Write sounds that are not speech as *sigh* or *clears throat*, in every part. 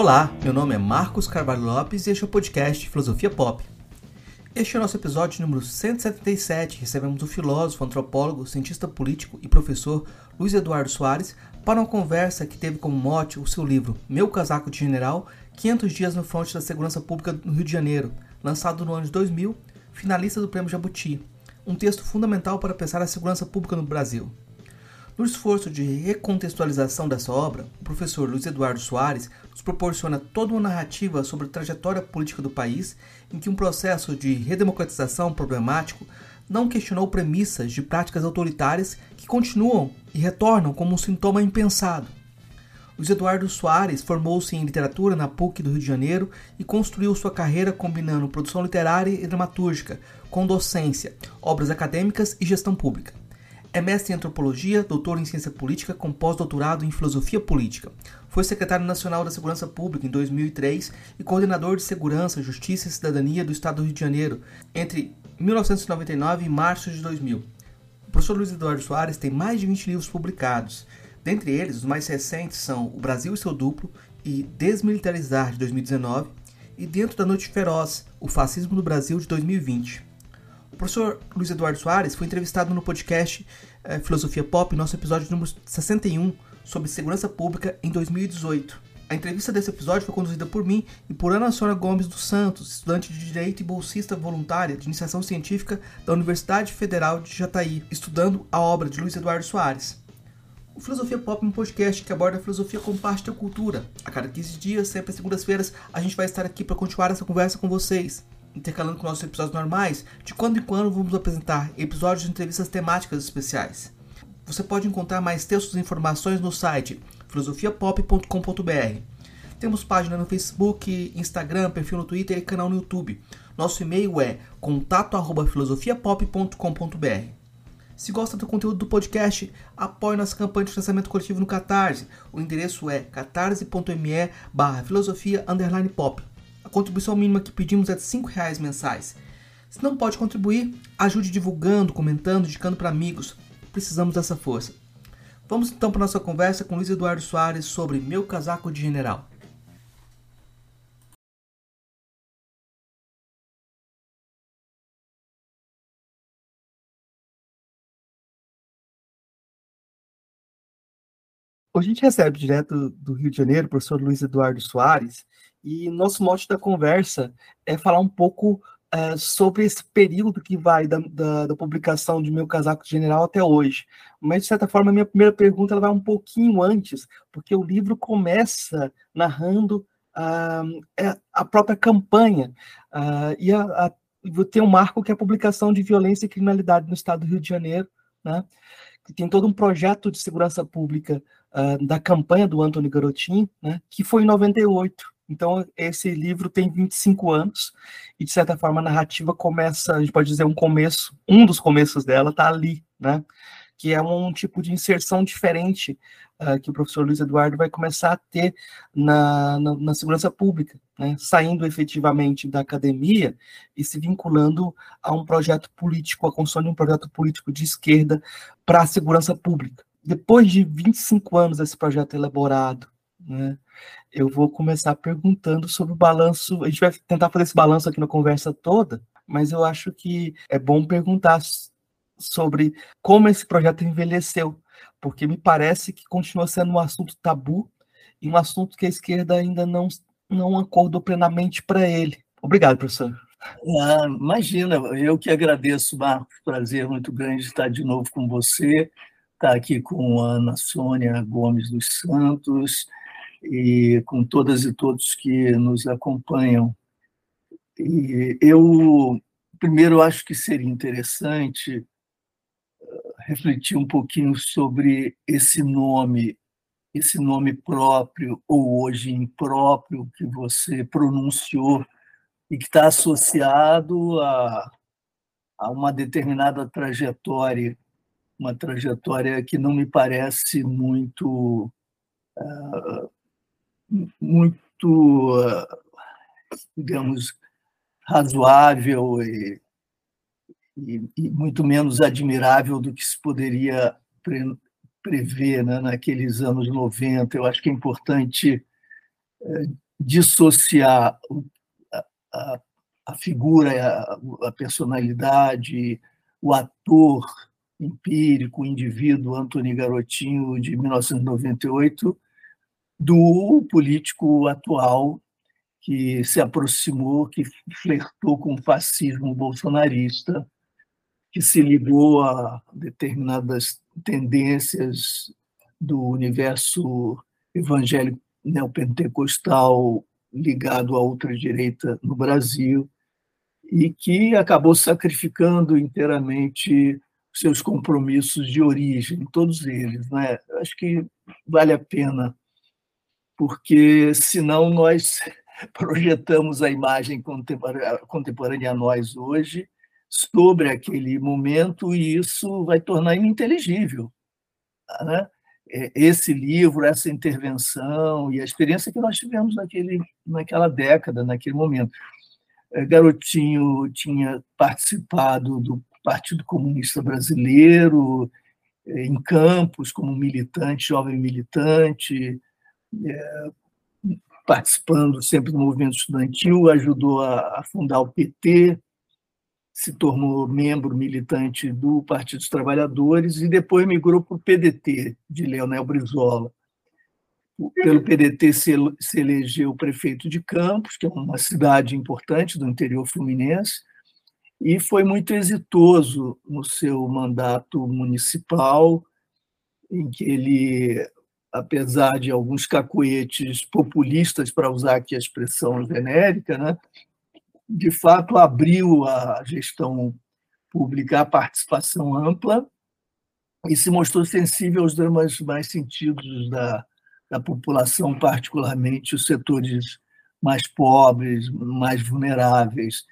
Olá, meu nome é Marcos Carvalho Lopes e este é o podcast Filosofia Pop. Este é o nosso episódio número 177. Recebemos o filósofo, antropólogo, cientista político e professor Luiz Eduardo Soares para uma conversa que teve como mote o seu livro Meu Casaco de General 500 Dias no Fronte da Segurança Pública no Rio de Janeiro, lançado no ano de 2000, finalista do Prêmio Jabuti, um texto fundamental para pensar a segurança pública no Brasil. No esforço de recontextualização dessa obra, o professor Luiz Eduardo Soares nos proporciona toda uma narrativa sobre a trajetória política do país, em que um processo de redemocratização problemático não questionou premissas de práticas autoritárias que continuam e retornam como um sintoma impensado. Luiz Eduardo Soares formou-se em literatura na PUC do Rio de Janeiro e construiu sua carreira combinando produção literária e dramatúrgica com docência, obras acadêmicas e gestão pública. É mestre em antropologia, doutor em ciência política com pós-doutorado em filosofia política. Foi secretário nacional da Segurança Pública em 2003 e coordenador de Segurança, Justiça e Cidadania do Estado do Rio de Janeiro entre 1999 e março de 2000. O professor Luiz Eduardo Soares tem mais de 20 livros publicados. Dentre eles, os mais recentes são O Brasil e seu Duplo e Desmilitarizar, de 2019, e Dentro da Noite Feroz, O Fascismo no Brasil, de 2020. O professor Luiz Eduardo Soares foi entrevistado no podcast eh, Filosofia Pop, nosso episódio número 61, sobre segurança pública em 2018. A entrevista desse episódio foi conduzida por mim e por Ana Sônia Gomes dos Santos, estudante de Direito e bolsista voluntária de Iniciação Científica da Universidade Federal de Jataí, estudando a obra de Luiz Eduardo Soares. O Filosofia Pop é um podcast que aborda a filosofia como parte da cultura. A cada 15 dias, sempre às segundas-feiras, a gente vai estar aqui para continuar essa conversa com vocês intercalando com nossos episódios normais, de quando em quando vamos apresentar episódios de entrevistas temáticas especiais. Você pode encontrar mais textos e informações no site filosofiapop.com.br. Temos página no Facebook, Instagram, perfil no Twitter e canal no YouTube. Nosso e-mail é contato@filosofiapop.com.br. Se gosta do conteúdo do podcast, apoie nossa campanha de financiamento coletivo no Catarse. O endereço é catarse.me barra filosofia pop. A contribuição mínima que pedimos é de R$ reais mensais. Se não pode contribuir, ajude divulgando, comentando, indicando para amigos. Precisamos dessa força. Vamos então para nossa conversa com Luiz Eduardo Soares sobre Meu Casaco de General. A gente recebe direto do Rio de Janeiro o professor Luiz Eduardo Soares, e nosso mote da conversa é falar um pouco é, sobre esse período que vai da, da, da, publicação de Meu Casaco General até hoje. Mas, de certa forma, a minha primeira pergunta ela vai um pouquinho antes, porque o livro começa narrando uh, a própria campanha. Uh, e a, a, tem um marco que é a publicação de violência e criminalidade no estado do Rio de Janeiro, né? que tem todo um projeto de segurança pública uh, da campanha do Antônio Garotin, né? que foi em 98. Então, esse livro tem 25 anos, e de certa forma a narrativa começa, a gente pode dizer, um começo, um dos começos dela está ali, né? Que é um tipo de inserção diferente uh, que o professor Luiz Eduardo vai começar a ter na, na, na, segurança pública, né? Saindo efetivamente da academia e se vinculando a um projeto político, a construção de um projeto político de esquerda para a segurança pública. Depois de 25 anos desse projeto elaborado, né? Eu vou começar perguntando sobre o balanço. A gente vai tentar fazer esse balanço aqui na conversa toda, mas eu acho que é bom perguntar sobre como esse projeto envelheceu, porque me parece que continua sendo um assunto tabu e um assunto que a esquerda ainda não, não acordou plenamente para ele. Obrigado, professor. Ah, imagina, eu que agradeço, Marcos, prazer muito grande estar de novo com você, estar aqui com a Ana Sônia Gomes dos Santos, e com todas e todos que nos acompanham. E eu, primeiro, acho que seria interessante eh, refletir um pouquinho sobre esse nome, esse nome próprio ou hoje impróprio que você pronunciou e que está associado a, a uma determinada trajetória, uma trajetória que não me parece muito uh, muito, digamos, razoável e, e, e, muito menos admirável do que se poderia pre, prever né, naqueles anos 90. Eu acho que é importante é, dissociar a, a, a figura, a, a personalidade, o ator empírico, o indivíduo Antônio Garotinho de 1998 do político atual que se aproximou, que flertou com o fascismo bolsonarista, que se ligou a determinadas tendências do universo evangélico neopentecostal ligado à ultradireita no Brasil e que acabou sacrificando inteiramente seus compromissos de origem, todos eles. Né? Acho que vale a pena, porque senão nós *laughs* projetamos a imagem contemporânea a nós hoje sobre aquele momento e isso vai tornar ininteligível. Né? É, esse livro, essa intervenção e a experiência que nós tivemos naquele, naquela década, naquele momento. É, Garotinho tinha participado do Partido Comunista Brasileiro, é, em campos, como militante, jovem militante, participando sempre do movimento estudantil, ajudou a fundar o PT, se tornou membro militante do Partido dos Trabalhadores e depois migrou para o PDT, de Leonel Brizola. Pelo PDT se, se elegeu prefeito de Campos, que é uma cidade importante do interior fluminense, e foi muito exitoso no seu mandato municipal, em que ele, apesar de alguns cacoetes populistas, para usar aqui a expressão genérica, né, de fato, abriu a gestão pública à participação ampla e se mostrou sensível aos dramas mais sentidos da, da população, particularmente os setores mais pobres, mais vulneráveis.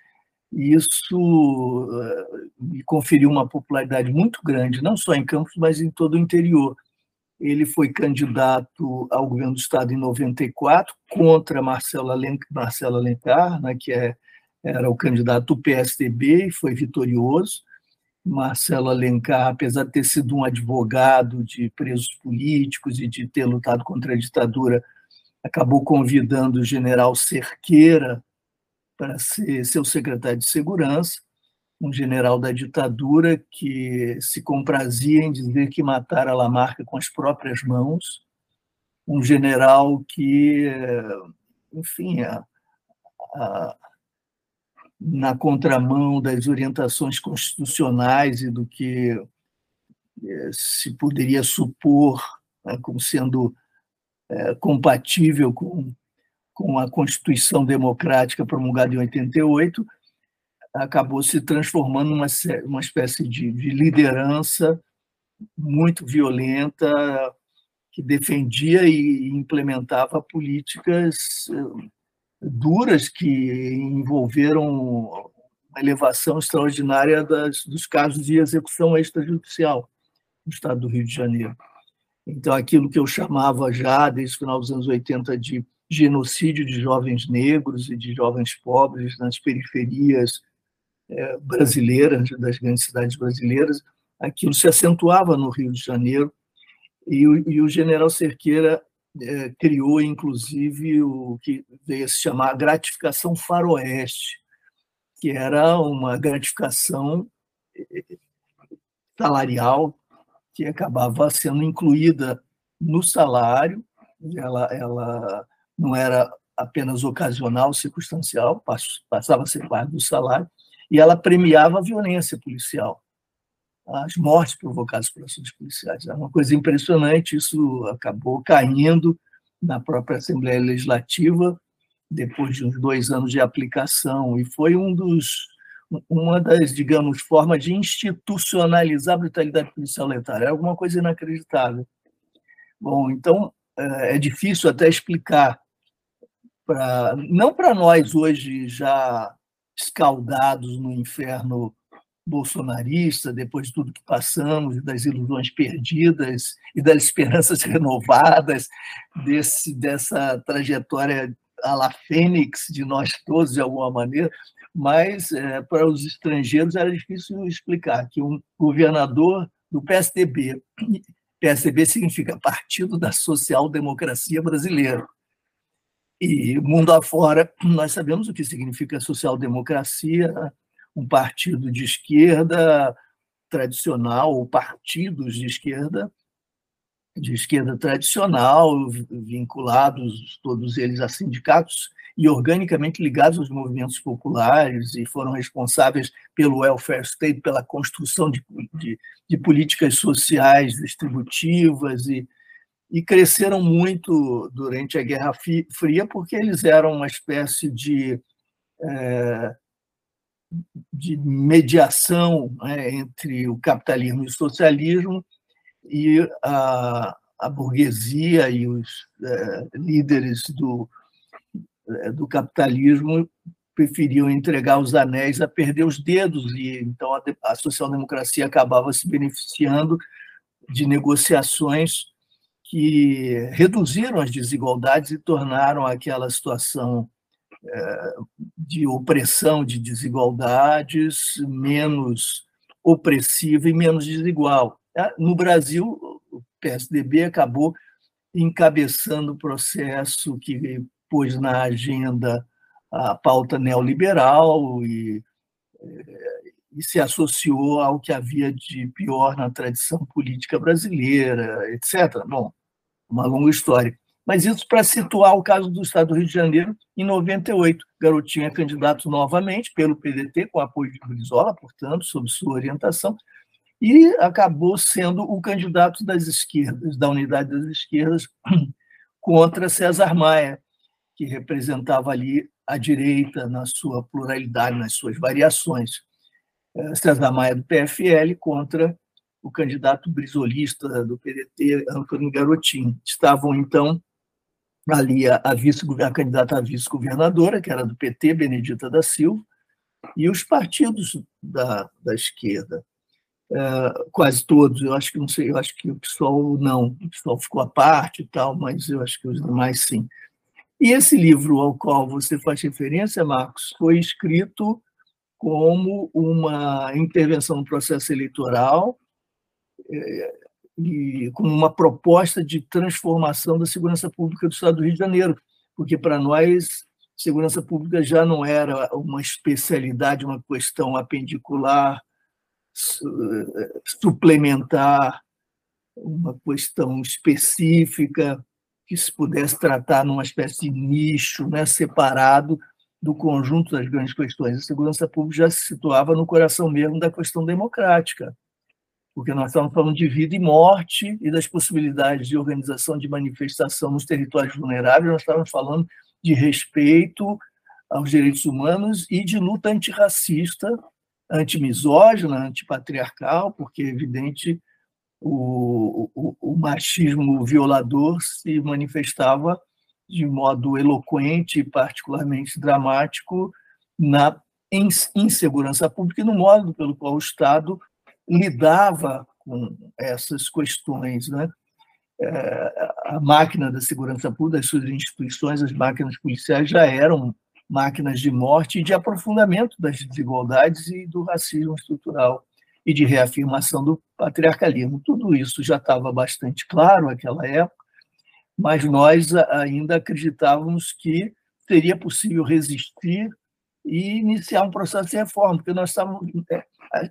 E isso uh, lhe conferiu uma popularidade muito grande, não só em Campos, mas em todo o interior. Ele foi candidato ao governo do Estado em 94 contra Marcelo Alencar, né, que é era o candidato do PSDB e foi vitorioso. Marcelo Alencar, apesar de ter sido um advogado de presos políticos e de ter lutado contra a ditadura, acabou convidando o general Cerqueira para ser seu secretário de segurança, um general da ditadura que se comprazia em dizer que matara Lamarca com as próprias mãos, um general que, enfim, a, a, na contramão das orientações constitucionais e do que eh, se poderia supor né, como sendo é, compatível com, com a Constituição Democrática promulgada em 88, acabou se transformando numa uma espécie de, de liderança muito violenta que defendia e implementava políticas eh, duras que envolveram uma elevação extraordinária das, dos casos de execução extrajudicial no estado do Rio de Janeiro. Então, aquilo que eu chamava já, desde o final dos anos 80, de genocídio de jovens negros e de jovens pobres nas periferias é, brasileiras, das grandes cidades brasileiras, aquilo se acentuava no Rio de Janeiro, e o, e o general Cerqueira é, criou, inclusive, o que veio a se chamar gratificação faroeste, que era uma gratificação é, salarial que acabava sendo incluída no salário, ela, ela não era apenas ocasional, circunstancial, passava a ser parte do salário, e ela premiava a violência policial as mortes provocadas por ações policiais. É uma coisa impressionante, isso acabou caindo na própria Assembleia Legislativa depois de uns dois anos de aplicação, e foi um dos, uma das, digamos, formas de institucionalizar a brutalidade policial letal. É alguma coisa inacreditável. Bom, então, é, é difícil até explicar, pra, não para nós hoje já escaldados no inferno bolsonarista, depois de tudo que passamos, das ilusões perdidas e das esperanças *laughs* renovadas, desse, dessa trajetória à la Fênix de nós todos, de alguma maneira, mas é, para os estrangeiros era difícil explicar que um governador do PSDB, *clears throat* PSDB significa Partido da Social Democracia Brasileira, E mundo afora, nós sabemos o que significa social-democracia, um partido de esquerda tradicional, ou partidos de esquerda, de esquerda tradicional, vinculados todos eles a sindicatos e organicamente ligados aos movimentos populares e foram responsáveis pelo welfare state, pela construção de, de, de políticas sociais distributivas e, e cresceram muito durante a Guerra Fria porque eles eram uma espécie de é, de mediação né, entre o capitalismo e o socialismo e a, a burguesia e os é, líderes do, é, do capitalismo preferiam entregar os anéis a perder os dedos e então a, a social-democracia acabava se beneficiando de negociações que reduziram as desigualdades e tornaram aquela situação é, de opressão, de desigualdades menos opressiva e menos desigual. É, no Brasil, o PSDB acabou encabeçando o processo que pôs na agenda a pauta neoliberal e, e se associou ao que havia de pior na tradição política brasileira, etc. Bom, uma longa história. Mas isso para situar o caso do Estado do Rio de Janeiro, em 98. Garotinho é candidato novamente pelo PDT, com apoio de Brizola, portanto, sob sua orientação, e acabou sendo o candidato das esquerdas, da unidade das esquerdas, *clears throat* contra César Maia, que representava ali a direita na sua pluralidade, nas suas variações. É, César Maia do PFL contra o candidato brisolista do PDT, Antônio Garotinho. Estavam, então, ali a, a, vice, a candidata a vice-governadora, que era do PT, Benedita da Silva, e os partidos da, da esquerda. É, quase todos, eu acho que não sei, eu acho que o PSOL não, o PSOL ficou à parte e tal, mas eu acho que os demais sim. E esse livro ao qual você faz referência, Marcos, foi escrito como uma intervenção no processo eleitoral é, e como uma proposta de transformação da segurança pública do Estado do Rio de Janeiro, porque para nós segurança pública já não era uma especialidade, uma questão apendicular, suplementar, uma questão específica que se pudesse tratar numa espécie de nicho, né, separado do conjunto das grandes questões. A segurança pública já se situava no coração mesmo da questão democrática porque nós estamos falando de vida e morte e das possibilidades de organização de manifestação nos territórios vulneráveis, nós estamos falando de respeito aos direitos humanos e de luta antirracista, antimisógina, antipatriarcal, porque é evidente o, o, o machismo violador se manifestava de modo eloquente e particularmente dramático na insegurança pública e no modo pelo qual o Estado lidava com essas questões. Né? É, a máquina da segurança pública, as suas instituições, as máquinas policiais já eram máquinas de morte e de aprofundamento das desigualdades e do racismo estrutural e de reafirmação do patriarcalismo. Tudo isso já estava bastante claro naquela época, mas nós ainda acreditávamos que seria possível resistir e iniciar um processo de reforma, porque nós estávamos é,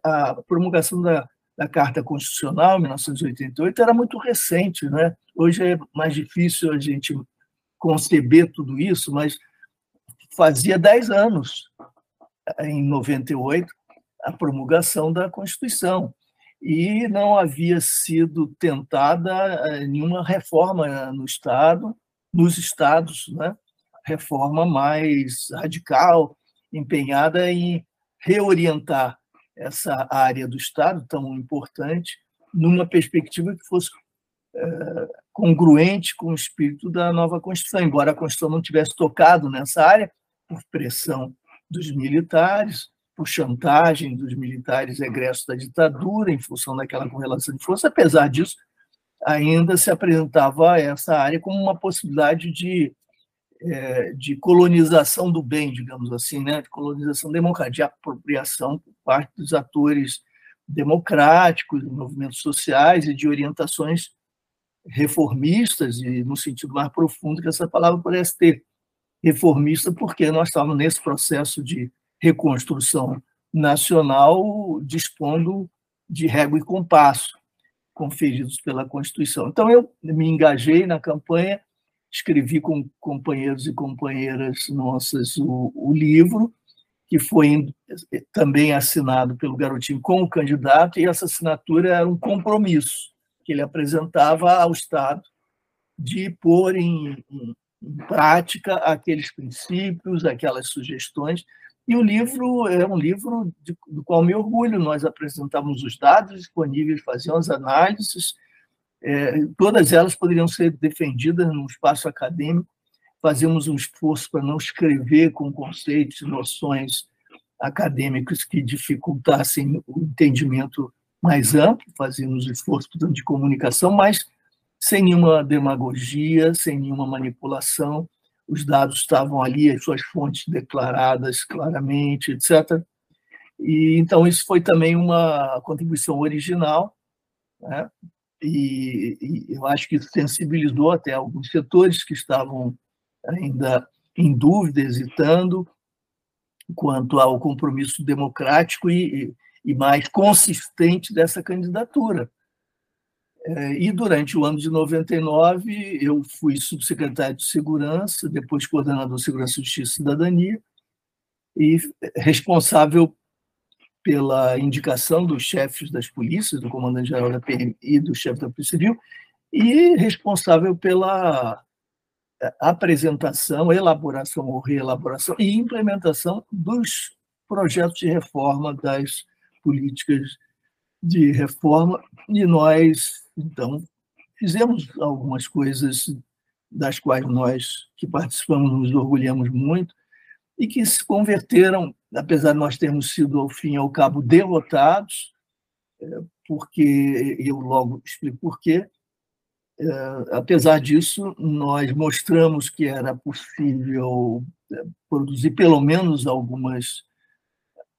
a, promulgação da, da Carta Constitucional, em 1988, era muito recente. Né? Hoje é mais difícil a gente conceber tudo isso, mas fazia 10 anos, em 98, a promulgação da Constituição. E não havia sido tentada eh, nenhuma reforma no Estado, nos estados, né? reforma mais radical, empenhada em reorientar essa área do Estado tão importante numa perspectiva que fosse é, congruente com o espírito da nova Constituição, embora a Constituição não tivesse tocado nessa área por pressão dos militares, por chantagem dos militares egressos da ditadura, em função daquela correlação de força. Apesar disso, ainda se apresentava essa área como uma possibilidade de é, de colonização do bem, digamos assim, né? de colonização democrática, de apropriação por parte dos atores democráticos, de movimentos sociais e de orientações reformistas, e no sentido mais profundo que essa palavra pudesse ter. reformista, porque nós estávamos nesse processo de reconstrução nacional, dispondo de régua e compasso conferidos pela Constituição. Então, eu me engajei na campanha, escrevi com companheiros e companheiras nossas o, o livro, que foi também assinado pelo Garotinho com o candidato, e essa assinatura era um compromisso que ele apresentava ao Estado de pôr em, em, em prática aqueles princípios, aquelas sugestões. E o livro é um livro de, do qual me orgulho. Nós apresentamos os dados disponíveis, fazíamos análises, é, todas elas poderiam ser defendidas no espaço acadêmico. Fazíamos um esforço para não escrever com conceitos noções acadêmicos que dificultassem o entendimento mais amplo, fazíamos esforço portanto, de comunicação, mas sem nenhuma demagogia, sem nenhuma manipulação. Os dados estavam ali, as suas fontes declaradas claramente, etc. E então isso foi também uma contribuição original, né? e, e eu acho que sensibilizou até alguns setores que estavam ainda em dúvida, hesitando quanto ao compromisso democrático e, e mais consistente dessa candidatura. É, e durante o ano de 99, eu fui subsecretário de Segurança, depois coordenador de Segurança, Justiça e Cidadania, e responsável pela indicação dos chefes das polícias, do comandante-geral da PM e do chefe da Polícia Civil, e responsável pela é, apresentação, elaboração ou reelaboração e implementação dos projetos de reforma das políticas de reforma, e nós então, fizemos algumas coisas das quais nós que participamos nos orgulhamos muito e que se converteram, apesar de nós termos sido, ao fim e ao cabo, derrotados, é, porque eu logo explico por quê. É, apesar disso, nós mostramos que era possível é, produzir pelo menos algumas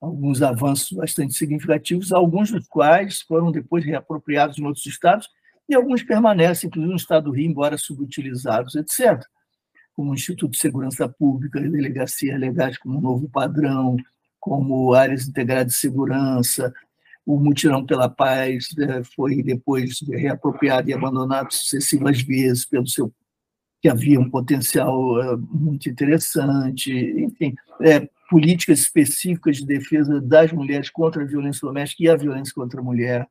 alguns avanços bastante significativos, alguns dos quais foram depois reapropriados em outros estados, e alguns permanecem, inclusive no estado do Rio, embora subutilizados, etc., como o Instituto de Segurança Pública, delegacias legais como novo padrão, como áreas integradas de segurança, o mutirão pela paz né, foi depois reapropriado e abandonado sucessivas vezes pelo seu que havia um potencial eh, muito interessante, enfim, é, políticas específicas de defesa das mulheres contra a violência doméstica e a violência contra a mulher.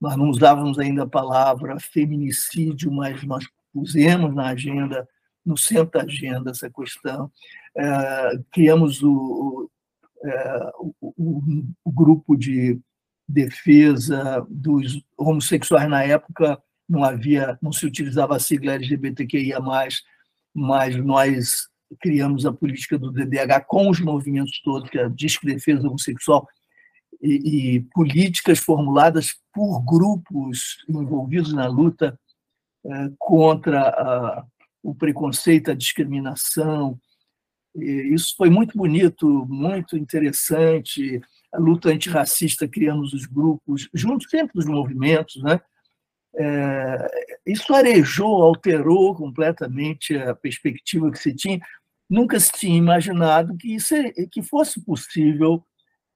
Nós não usávamos ainda a palavra feminicídio, mas nós pusemos na agenda, no centro da agenda, essa questão. É, criamos o, é, o, o, o grupo de defesa dos homossexuais na época não havia, não se utilizava a sigla LGBTQIA+, mas nós criamos a política do DDH com os movimentos todos, que é a Disque Defesa Homossexual, e, e, políticas formuladas por grupos envolvidos na luta é, contra a, o preconceito, a discriminação. E isso foi muito bonito, muito interessante. A luta antirracista, criamos os grupos, junto sempre dos movimentos, né? É, isso arejou, alterou completamente a perspectiva que se tinha nunca se tinha imaginado que, isso, é, que fosse possível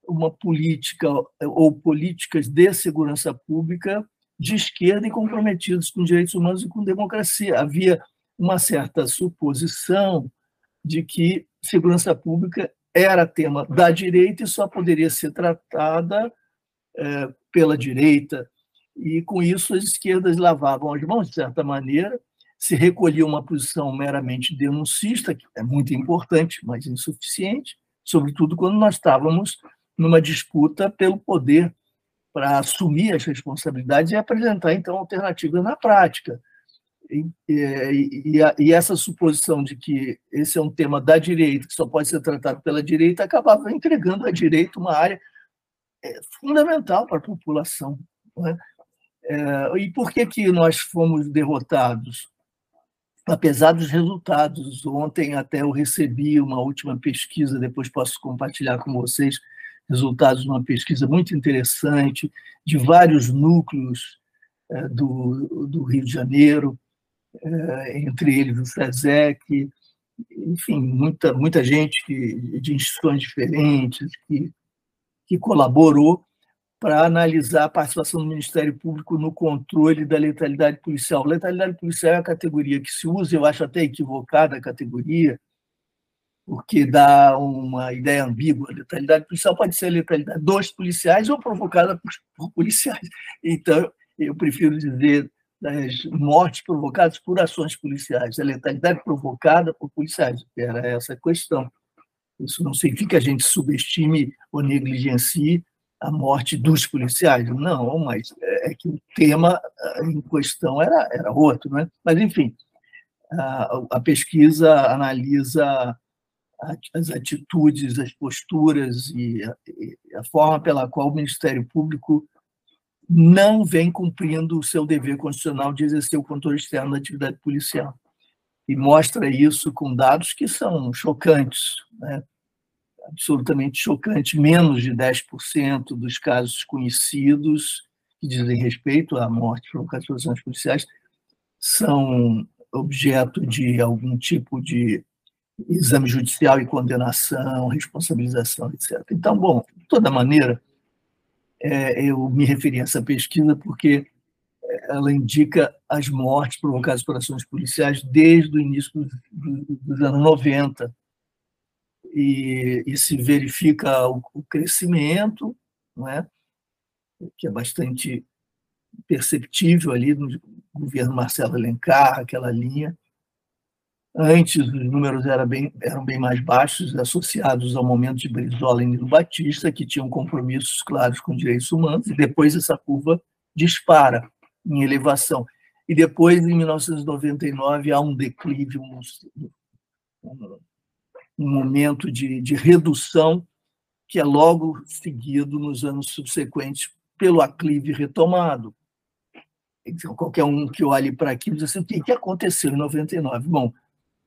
uma política ou políticas de segurança pública de esquerda e comprometidos com direitos humanos e com democracia. Havia uma certa suposição de que segurança pública era tema da direita e só poderia ser tratada é, pela direita. E, com isso, as esquerdas lavavam as mãos, de certa maneira, se recolhia uma posição meramente denuncista, que é muito importante, mas insuficiente, sobretudo quando nós estávamos numa disputa pelo poder para assumir as responsabilidades e apresentar, então, alternativas na prática. E, e, e, essa suposição de que esse é um tema da direita, que só pode ser tratado pela direita, acabava entregando à direita uma área é, fundamental para a população. É? É, e por que, que nós fomos derrotados? Apesar dos resultados. Ontem até eu recebi uma última pesquisa, depois posso compartilhar com vocês resultados de uma pesquisa muito interessante de vários núcleos é, do, do Rio de Janeiro, é, entre eles o SESEC, enfim, muita, muita gente que, de instituições diferentes que, que colaborou para analisar a participação do Ministério Público no controle da letalidade policial. Letalidade policial é a categoria que se usa, eu acho até equivocada a categoria, porque dá uma ideia ambígua. Letalidade policial pode ser letalidade dos policiais ou provocada por policiais. Então, eu prefiro dizer das mortes provocadas por ações policiais, a letalidade provocada por policiais. Era essa a questão. Isso não significa que a gente subestime ou negligencie a morte dos policiais. Não, mas é que o tema eh, em questão era, era outro. Né? Mas, enfim, a, a pesquisa analisa as atitudes, as posturas e a, e a forma pela qual o Ministério Público não vem cumprindo o seu dever constitucional de exercer o controle externo da atividade policial. E mostra isso com dados que são chocantes, né? Absolutamente chocantes. Menos de 10% dos casos conhecidos que dizem respeito à morte por ações policiais são objeto de algum tipo de exame judicial e condenação, responsabilização, etc. Então, bom, de toda maneira, é, eu me referi a essa pesquisa porque ela indica as mortes provocadas por ações policiais desde o início dos anos 90. E, e se verifica o, o crescimento, não é? que é bastante perceptível ali no governo Marcelo Alencar, aquela linha, Antes, os números eram bem, eram bem mais baixos, associados ao momento de Brizola e Nilo Batista, que tinham compromissos claros com direitos humanos, e depois essa curva dispara em elevação. E depois, em 1999, há um declive, um, um momento de, de redução, que é logo seguido nos anos subsequentes pelo aclive retomado. Então, qualquer um que olhe para aquilo diz assim: o que aconteceu em 99? Bom,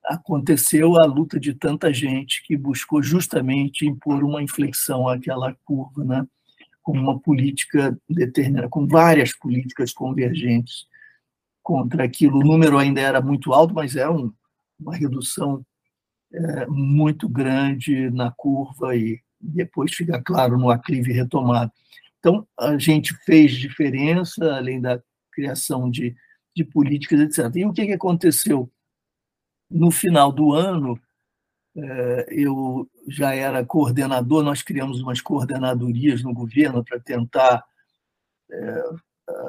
aconteceu a luta de tanta gente que buscou justamente impor uma inflexão àquela curva, né? com uma política determinada, com várias políticas convergentes contra aquilo. O número ainda era muito alto, mas é um, uma redução é, muito grande na curva e depois fica claro no aclive retomado. Então, a gente fez diferença, além da criação de, de políticas, etc. E o que, que aconteceu? No final do ano, é, eu já era coordenador, nós criamos umas coordenadorias no governo para tentar é,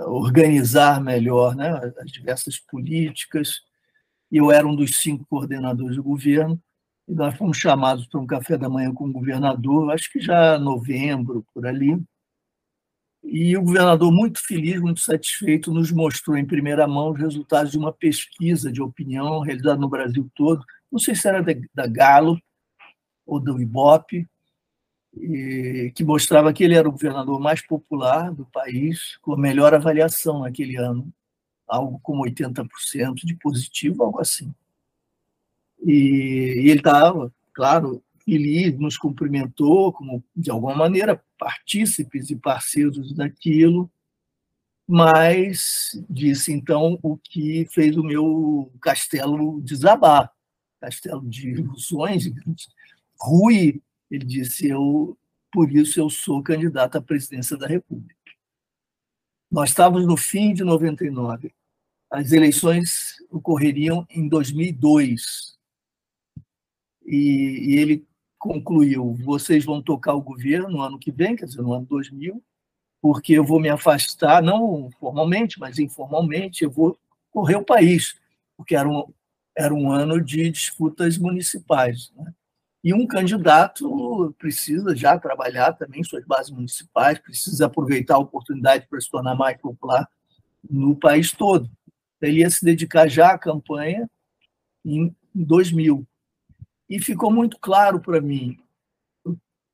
organizar melhor né, as diversas políticas. Eu era um dos cinco coordenadores do governo, e nós fomos chamados para um café da manhã com o governador, acho que já novembro, por ali, e o governador, muito feliz, muito satisfeito, nos mostrou em primeira mão os resultados de uma pesquisa de opinião realizada no Brasil todo, não sei se era da Galo ou do Ibope, que mostrava que ele era o governador mais popular do país, com a melhor avaliação naquele ano, algo como 80% de positivo, algo assim. E, ele estava, claro, feliz, nos cumprimentou como, de alguma maneira, partícipes e parceiros daquilo, mas disse então o que fez o meu castelo desabar, castelo de ilusões, Rui, ele disse, eu, por isso eu sou candidato à presidência da República. Nós estávamos no fim de 99. As eleições ocorreriam em 2002. E, e ele concluiu: vocês vão tocar o governo no ano que vem, quer dizer, no ano 2000, porque eu vou me afastar, não formalmente, mas informalmente, eu vou correr o país, porque era um, era um ano de disputas municipais. Né? E um candidato precisa já trabalhar também suas bases municipais, precisa aproveitar a oportunidade para se tornar mais popular no país todo. Ele ia se dedicar já à campanha em 2000 e ficou muito claro para mim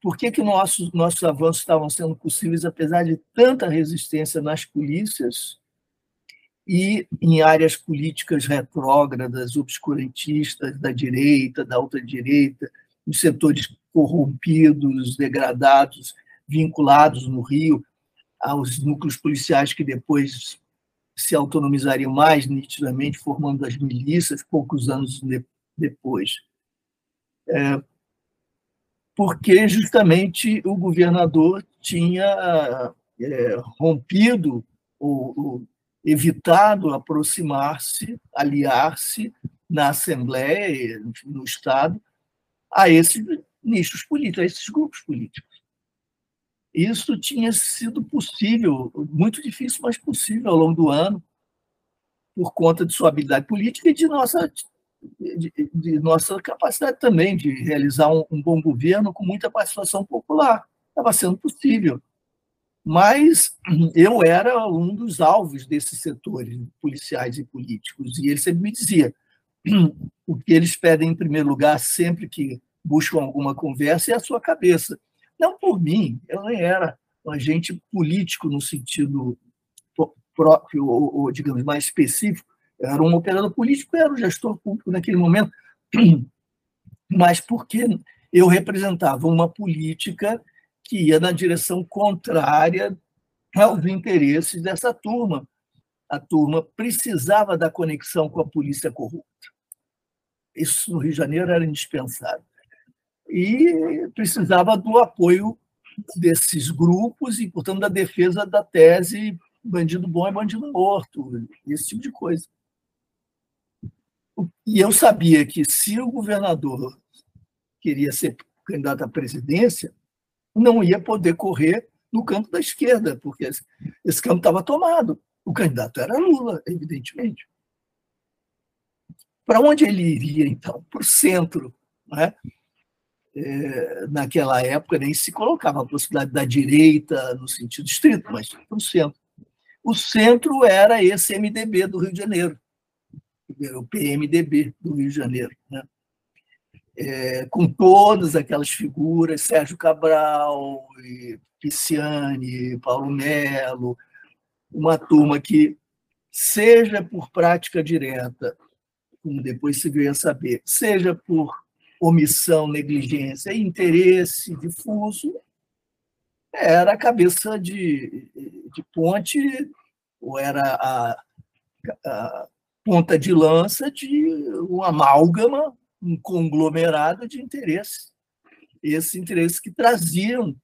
por que, que nossos, nossos avanços estavam sendo possíveis, apesar de tanta resistência nas polícias e em áreas políticas retrógradas, obscurantistas, da direita, da ultradireita, nos setores corrompidos, degradados, vinculados no Rio aos núcleos policiais que depois se autonomizariam mais nitidamente, formando as milícias poucos anos depois. É, porque justamente o governador tinha é, rompido ou, ou evitado aproximar-se, aliar-se na Assembleia, no Estado, a esses nichos políticos, a esses grupos políticos. Isso tinha sido possível, muito difícil, mas possível ao longo do ano, por conta de sua habilidade política e de nossa, de, de nossa capacidade também de realizar um, um bom governo com muita participação popular. Estava sendo possível. Mas *clears throat* eu era um dos alvos desses setores policiais e políticos, e ele sempre me dizia: *clears throat* o que eles pedem em primeiro lugar, sempre que buscam alguma conversa, é a sua cabeça. Não por mim, eu nem era um agente político no sentido próprio, ou, ou digamos, mais específico. Era um operador político, era um gestor público naquele momento, *clears throat* mas porque eu representava uma política que ia na direção contrária aos interesses dessa turma. A turma precisava da conexão com a polícia corrupta. Isso no Rio de Janeiro era indispensável. E precisava do apoio desses grupos e, portanto, da defesa da tese bandido bom é bandido morto, esse tipo de coisa. E eu sabia que se o governador queria ser candidato à presidência, não ia poder correr no campo da esquerda, porque esse campo estava tomado. O candidato era Lula, evidentemente. Para onde ele iria, então? Para o centro. Né? É, naquela época nem se colocava a possibilidade da direita no sentido estrito, mas para o centro. O centro era esse MDB do Rio de Janeiro, o PMDB do Rio de Janeiro. Né? É, com todas aquelas figuras, Sérgio Cabral, Pisciani, Paulo Melo, uma turma que, seja por prática direta, como depois se veio a saber, seja por omissão, negligência interesse difuso, era a cabeça de, de ponte, ou era a, a ponta de lança de um amálgama, um conglomerado de interesses. Esses interesses que traziam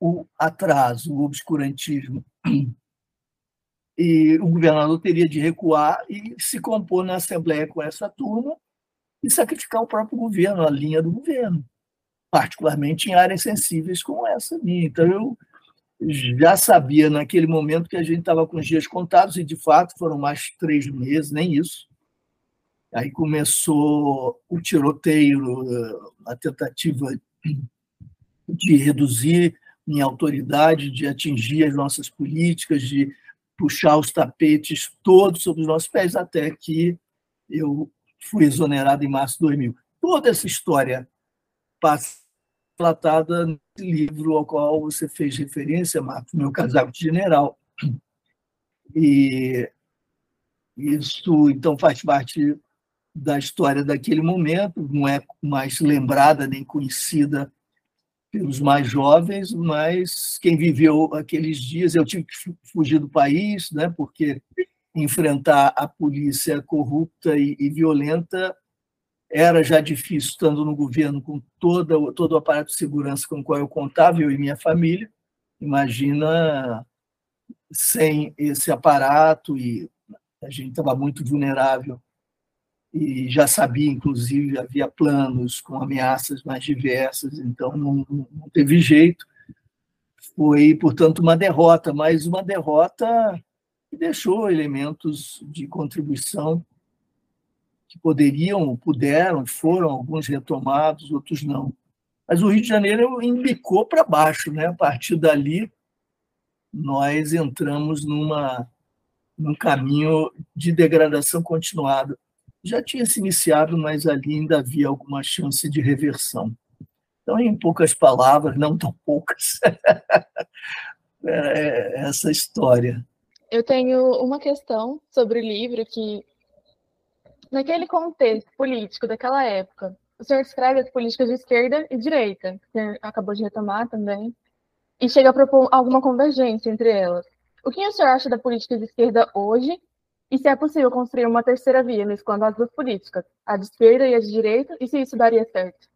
o atraso, o obscurantismo e o governador teria de recuar e se compor na Assembleia com essa turma e sacrificar o próprio governo, a linha do governo, particularmente em áreas sensíveis como essa minha. Então, eu já sabia naquele momento que a gente estava com os dias contados, e de fato foram mais três meses, nem isso. Aí começou o tiroteio, a tentativa de reduzir minha autoridade, de atingir as nossas políticas, de puxar os tapetes todos sobre os nossos pés, até que eu fui exonerado em março de 2000. Toda essa história passa tratada no livro ao qual você fez referência, Marcos, Meu Casaco de General. E isso, então, faz parte da história daquele momento, não é mais lembrada nem conhecida pelos mais jovens, mas quem viveu aqueles dias, eu tive que fugir do país, né, porque enfrentar a polícia corrupta e, e violenta era já difícil estando no governo com toda, todo o aparato de segurança com o qual eu contava, eu e minha família. Imagina sem esse aparato e a gente estava muito vulnerável e já sabia, inclusive, havia planos com ameaças mais diversas, então não, não teve jeito. Foi, portanto, uma derrota, mas uma derrota que deixou elementos de contribuição que poderiam, puderam, foram alguns retomados, outros não. Mas o Rio de Janeiro embicou para baixo, né? A partir dali, nós entramos numa, num caminho de degradação continuada já tinha se iniciado, mas ali ainda havia alguma chance de reversão. Então, em poucas palavras, não tão poucas, *laughs* é essa história. Eu tenho uma questão sobre o livro que, naquele contexto político daquela época, o senhor descreve as políticas de esquerda e direita, que acabou de retomar também, e chega a propor alguma convergência entre elas. O que o senhor acha da política de esquerda hoje e se é possível construir uma terceira via mesclando as duas políticas, a de esquerda e a de direita, e se isso daria certo?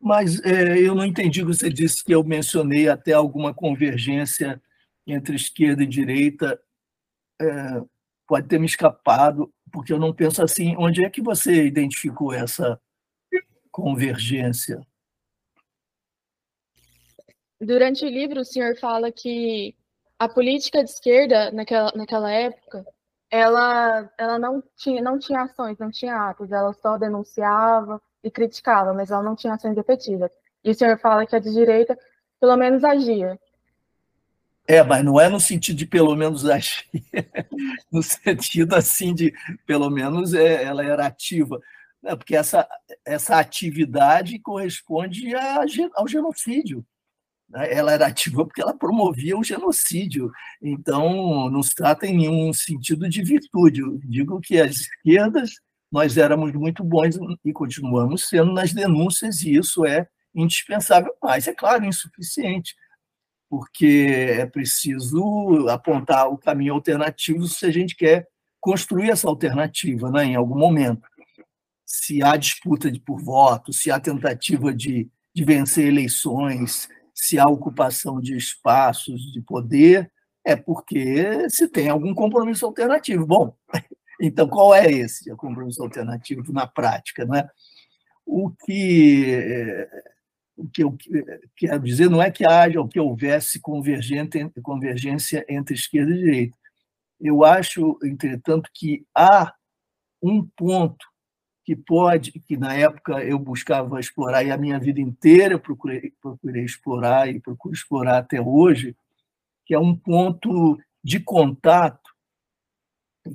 Mas é, eu não entendi, você disse que eu mencionei até alguma convergência entre esquerda e direita. É, pode ter me escapado, porque eu não penso assim. Onde é que você identificou essa convergência? Durante o livro, o senhor fala que a política de esquerda, naquela, naquela época, ela, ela não, tinha, não tinha ações, não tinha atos, ela só denunciava e criticava, mas ela não tinha ações efetivas. E o senhor fala que a de direita, pelo menos, agia. É, mas não é no sentido de pelo menos agir, *laughs* no sentido assim de pelo menos é, ela era ativa, é, porque essa, essa atividade corresponde a, ao genocídio. Né? Ela era ativa porque ela promovia o genocídio. Então, não se trata em nenhum sentido de virtude. Eu digo que as esquerdas, nós éramos muito bons e continuamos sendo nas denúncias, e isso é indispensável, mas, é claro, insuficiente, porque é preciso apontar o caminho alternativo se a gente quer construir essa alternativa né, em algum momento. Se há disputa de, por voto, se há tentativa de, de vencer eleições, se há ocupação de espaços de poder, é porque se tem algum compromisso alternativo. Bom, *laughs* então qual é esse compromisso alternativo na prática? Né? O que o que eu quero dizer não é que haja ou que houvesse convergência entre esquerda e direita. Eu acho, entretanto, que há um ponto que pode, que na época eu buscava explorar, e a minha vida inteira procurei, procurei explorar e procuro explorar até hoje, que é um ponto de contato,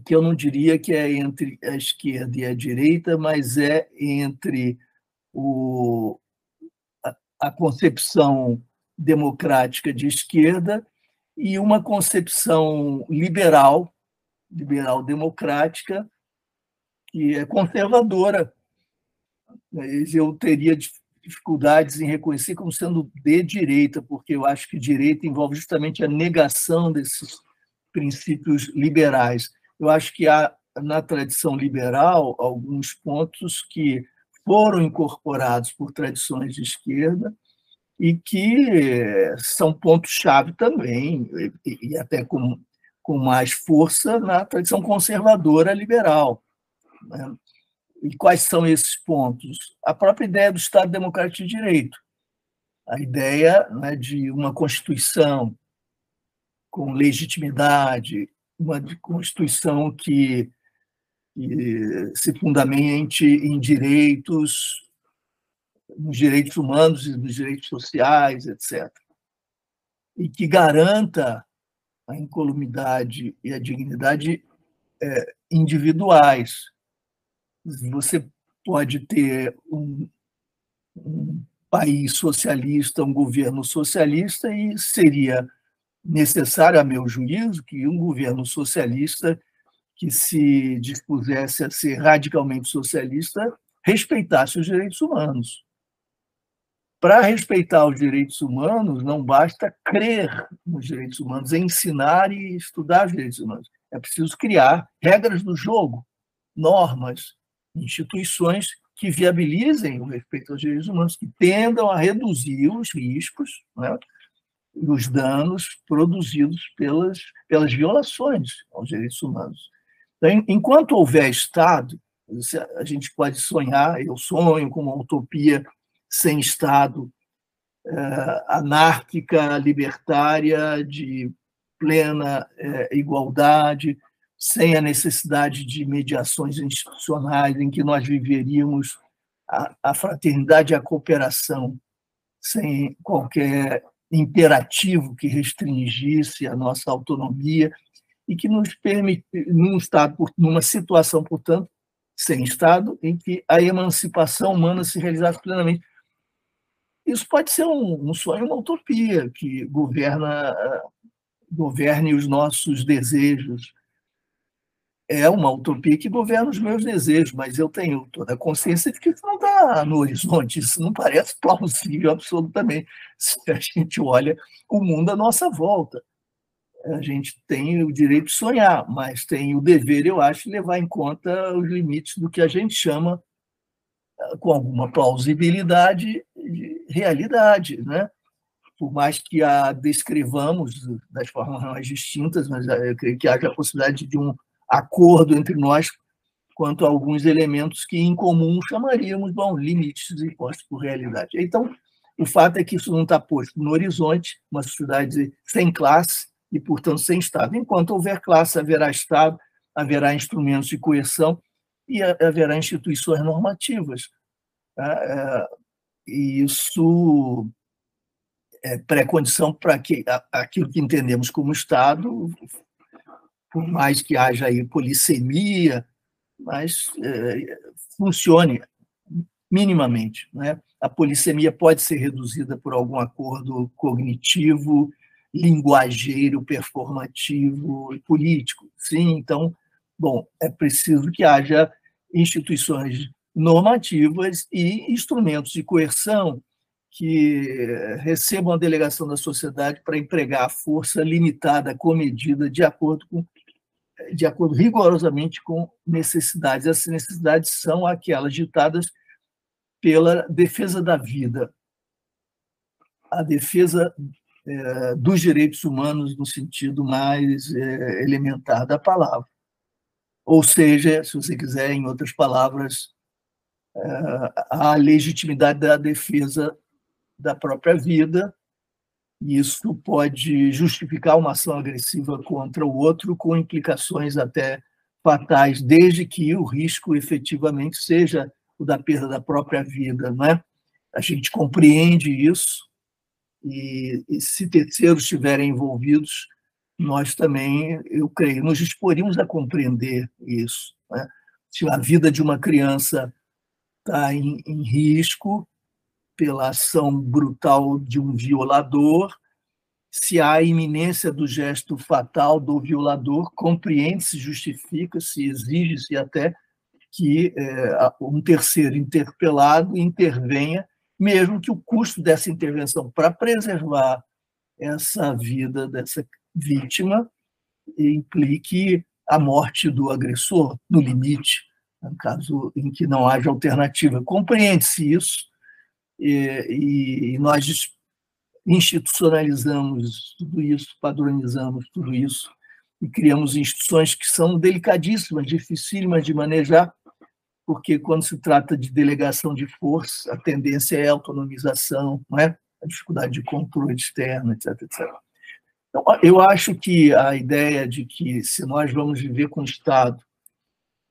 que eu não diria que é entre a esquerda e a direita, mas é entre o, a, concepção democrática de esquerda e uma concepção liberal, liberal democrática, que é conservadora. Eu teria dificuldades em reconhecer como sendo de direita, porque eu acho que direita envolve justamente a negação desses princípios liberais. Eu acho que há na tradição liberal alguns pontos que foram incorporados por tradições de esquerda e que são pontos-chave também, e até com, com mais força na tradição conservadora liberal. Né? E quais são esses pontos? A própria ideia do Estado Democrático de Direito, a ideia né, de uma Constituição com legitimidade, uma Constituição que, que se fundamente em direitos, nos direitos humanos e nos direitos sociais, etc. E que garanta a incolumidade e a dignidade é, individuais, você pode ter um, um país socialista, um governo socialista, e seria necessário, a meu juízo, que um governo socialista que se dispusesse a ser radicalmente socialista respeitasse os direitos humanos. Para respeitar os direitos humanos, não basta crer nos direitos humanos, ensinar e estudar os direitos humanos. É preciso criar regras do jogo, normas, instituições que viabilizem o respeito aos direitos humanos, que tendam a reduzir os riscos, né, os danos produzidos pelas, pelas violações aos direitos humanos. Então, enquanto houver Estado, a gente pode sonhar, eu sonho com uma utopia sem Estado, eh, anárquica, libertária, de plena eh, igualdade, sem a necessidade de mediações institucionais, em que nós viveríamos a, a fraternidade e a cooperação, sem qualquer imperativo que restringisse a nossa autonomia e que nos permite, num estado, numa situação, portanto, sem Estado, em que a emancipação humana se realizasse plenamente. Isso pode ser um, um sonho, uma utopia que governa, governe os nossos desejos, é uma utopia que governa os meus desejos, mas eu tenho toda a consciência de que isso não está no horizonte, isso não parece plausível absolutamente, se a gente olha o mundo à nossa volta. A gente tem o direito de sonhar, mas tem o dever, eu acho, de levar em conta os limites do que a gente chama com alguma plausibilidade de realidade, né? Por mais que a descrevamos das formas mais distintas, mas eu creio que haja a possibilidade de um acordo entre nós quanto a alguns elementos que, em comum, chamaríamos, bom, limites impostos por realidade. Então, o fato é que isso não está posto no horizonte, uma sociedade sem classe e, portanto, sem Estado. Enquanto houver classe, haverá Estado, haverá instrumentos de coerção e haverá instituições normativas. Tá? É, e isso é pré-condição para que aquilo que entendemos como Estado, por mais que haja aí polissemia, mas é, funcione minimamente. Né? A polissemia pode ser reduzida por algum acordo cognitivo, linguageiro, performativo e político. Sim, então, bom, é preciso que haja instituições normativas e instrumentos de coerção que recebam a delegação da sociedade para empregar a força limitada, comedida, de acordo com de acordo rigorosamente com necessidades. Essas necessidades são aquelas ditadas pela defesa da vida, a defesa é, dos direitos humanos no sentido mais é, elementar da palavra. Ou seja, se você quiser, em outras palavras, é, a legitimidade da defesa da própria vida. E isso pode justificar uma ação agressiva contra o outro, com implicações até fatais, desde que o risco efetivamente seja o da perda da própria vida. Não é? A gente compreende isso, e, e se terceiros estiverem envolvidos, nós também, eu creio, nos disporimos a compreender isso. Né? Se a vida de uma criança está em, em risco pela ação brutal de um violador, se há iminência do gesto fatal do violador, compreende-se, justifica-se, exige-se até que é, um terceiro interpelado intervenha, mesmo que o custo dessa intervenção para preservar essa vida dessa vítima implique a morte do agressor, no limite, no caso em que não haja alternativa. Compreende-se isso, e, e nós institucionalizamos tudo isso, padronizamos tudo isso, e criamos instituições que são delicadíssimas, dificílimas de manejar, porque quando se trata de delegação de força, a tendência é a autonomização, não é? a dificuldade de controle externo, etc, etc. Então, eu acho que a ideia de que se nós vamos viver com o Estado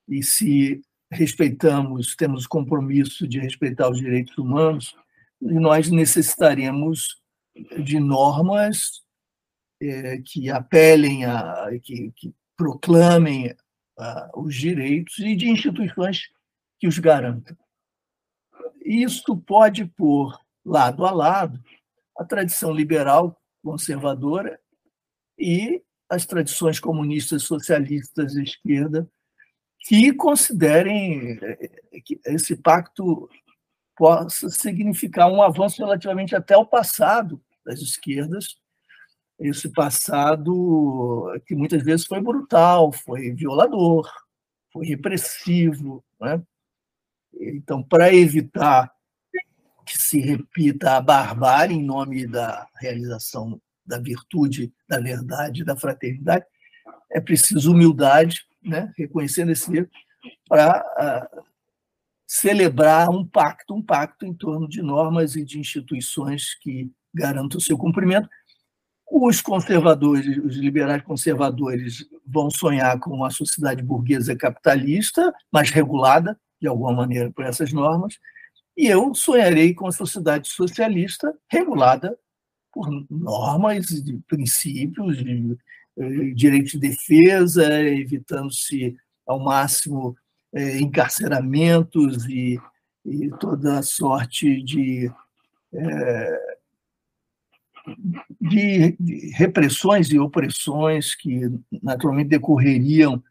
e se respeitamos, temos o compromisso de respeitar os direitos humanos, nós necessitaremos de normas é, que apelem, a, que, que proclamem a, os direitos e de instituições que os garantam. Isso pode pôr lado a lado a tradição liberal conservadora e as tradições comunistas, socialistas de esquerda, que considerem eh, que esse pacto possa significar um avanço relativamente até ao passado das esquerdas, esse passado que muitas vezes foi brutal, foi violador, foi repressivo. Né? Então, para evitar que se repita a barbárie em nome da realização da virtude, da verdade, da fraternidade, é preciso humildade, né? reconhecendo esse erro, para uh, celebrar um pacto, um pacto em torno de normas e de instituições que garantam o seu cumprimento. Os conservadores, os liberais conservadores, vão sonhar com uma sociedade burguesa capitalista, mais regulada, de alguma maneira, por essas normas, e eu sonharei com a sociedade socialista regulada por normas, de princípios, de, de direito de defesa, evitando-se ao máximo é, encarceramentos e, e, toda sorte de, é, de, de, repressões e opressões que naturalmente decorreriam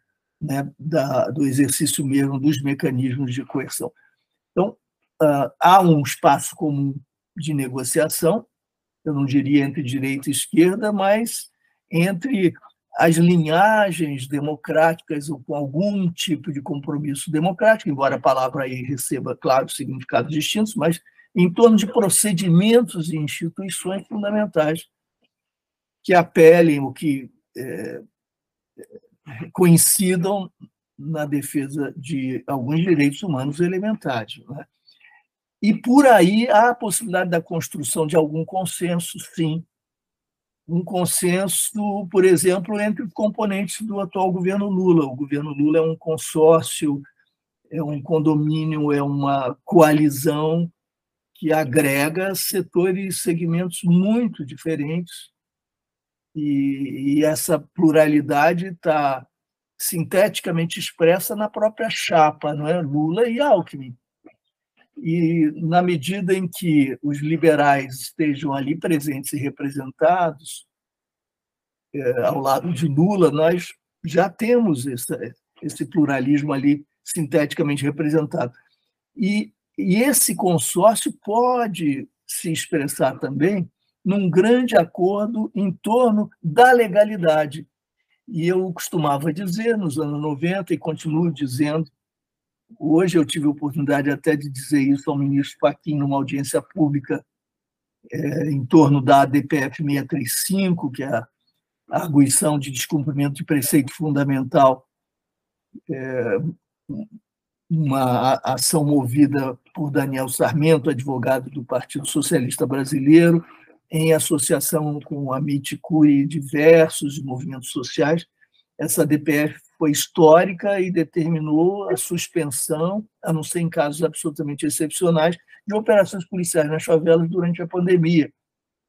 né, da, do exercício mesmo dos mecanismos de coerção. Então, uh, há um espaço comum de negociação, eu não diria entre direita e esquerda, mas entre as linhagens democráticas ou com algum tipo de compromisso democrático, embora a palavra aí receba, claro, significados distintos, mas em torno de procedimentos e instituições fundamentais que apelem ou que é, coincidam na defesa de alguns direitos humanos elementares. Né? E por aí há a possibilidade da construção de algum consenso, sim. Um consenso, por exemplo, entre os componentes do atual governo Lula. O governo Lula é um consórcio, é um condomínio, é uma coalizão que agrega setores e segmentos muito diferentes. E, e essa pluralidade está sinteticamente expressa na própria chapa, não é? Lula e Alckmin. E na medida em que os liberais estejam ali presentes e representados, é, ao lado de Lula, nós já temos esse, esse pluralismo ali sinteticamente representado. E, e esse consórcio pode se expressar também num grande acordo em torno da legalidade. E eu costumava dizer nos anos 90 e continuo dizendo Hoje eu tive a oportunidade até de dizer isso ao ministro Fachin numa audiência pública é, em torno da ADPF 635, que é a arguição de descumprimento de preceito fundamental, é, uma ação movida por Daniel Sarmento, advogado do Partido Socialista Brasileiro, em associação com a MITCU e diversos movimentos sociais. Essa DPF foi histórica e determinou a suspensão, a não ser em casos absolutamente excepcionais, de operações policiais nas favelas durante a pandemia.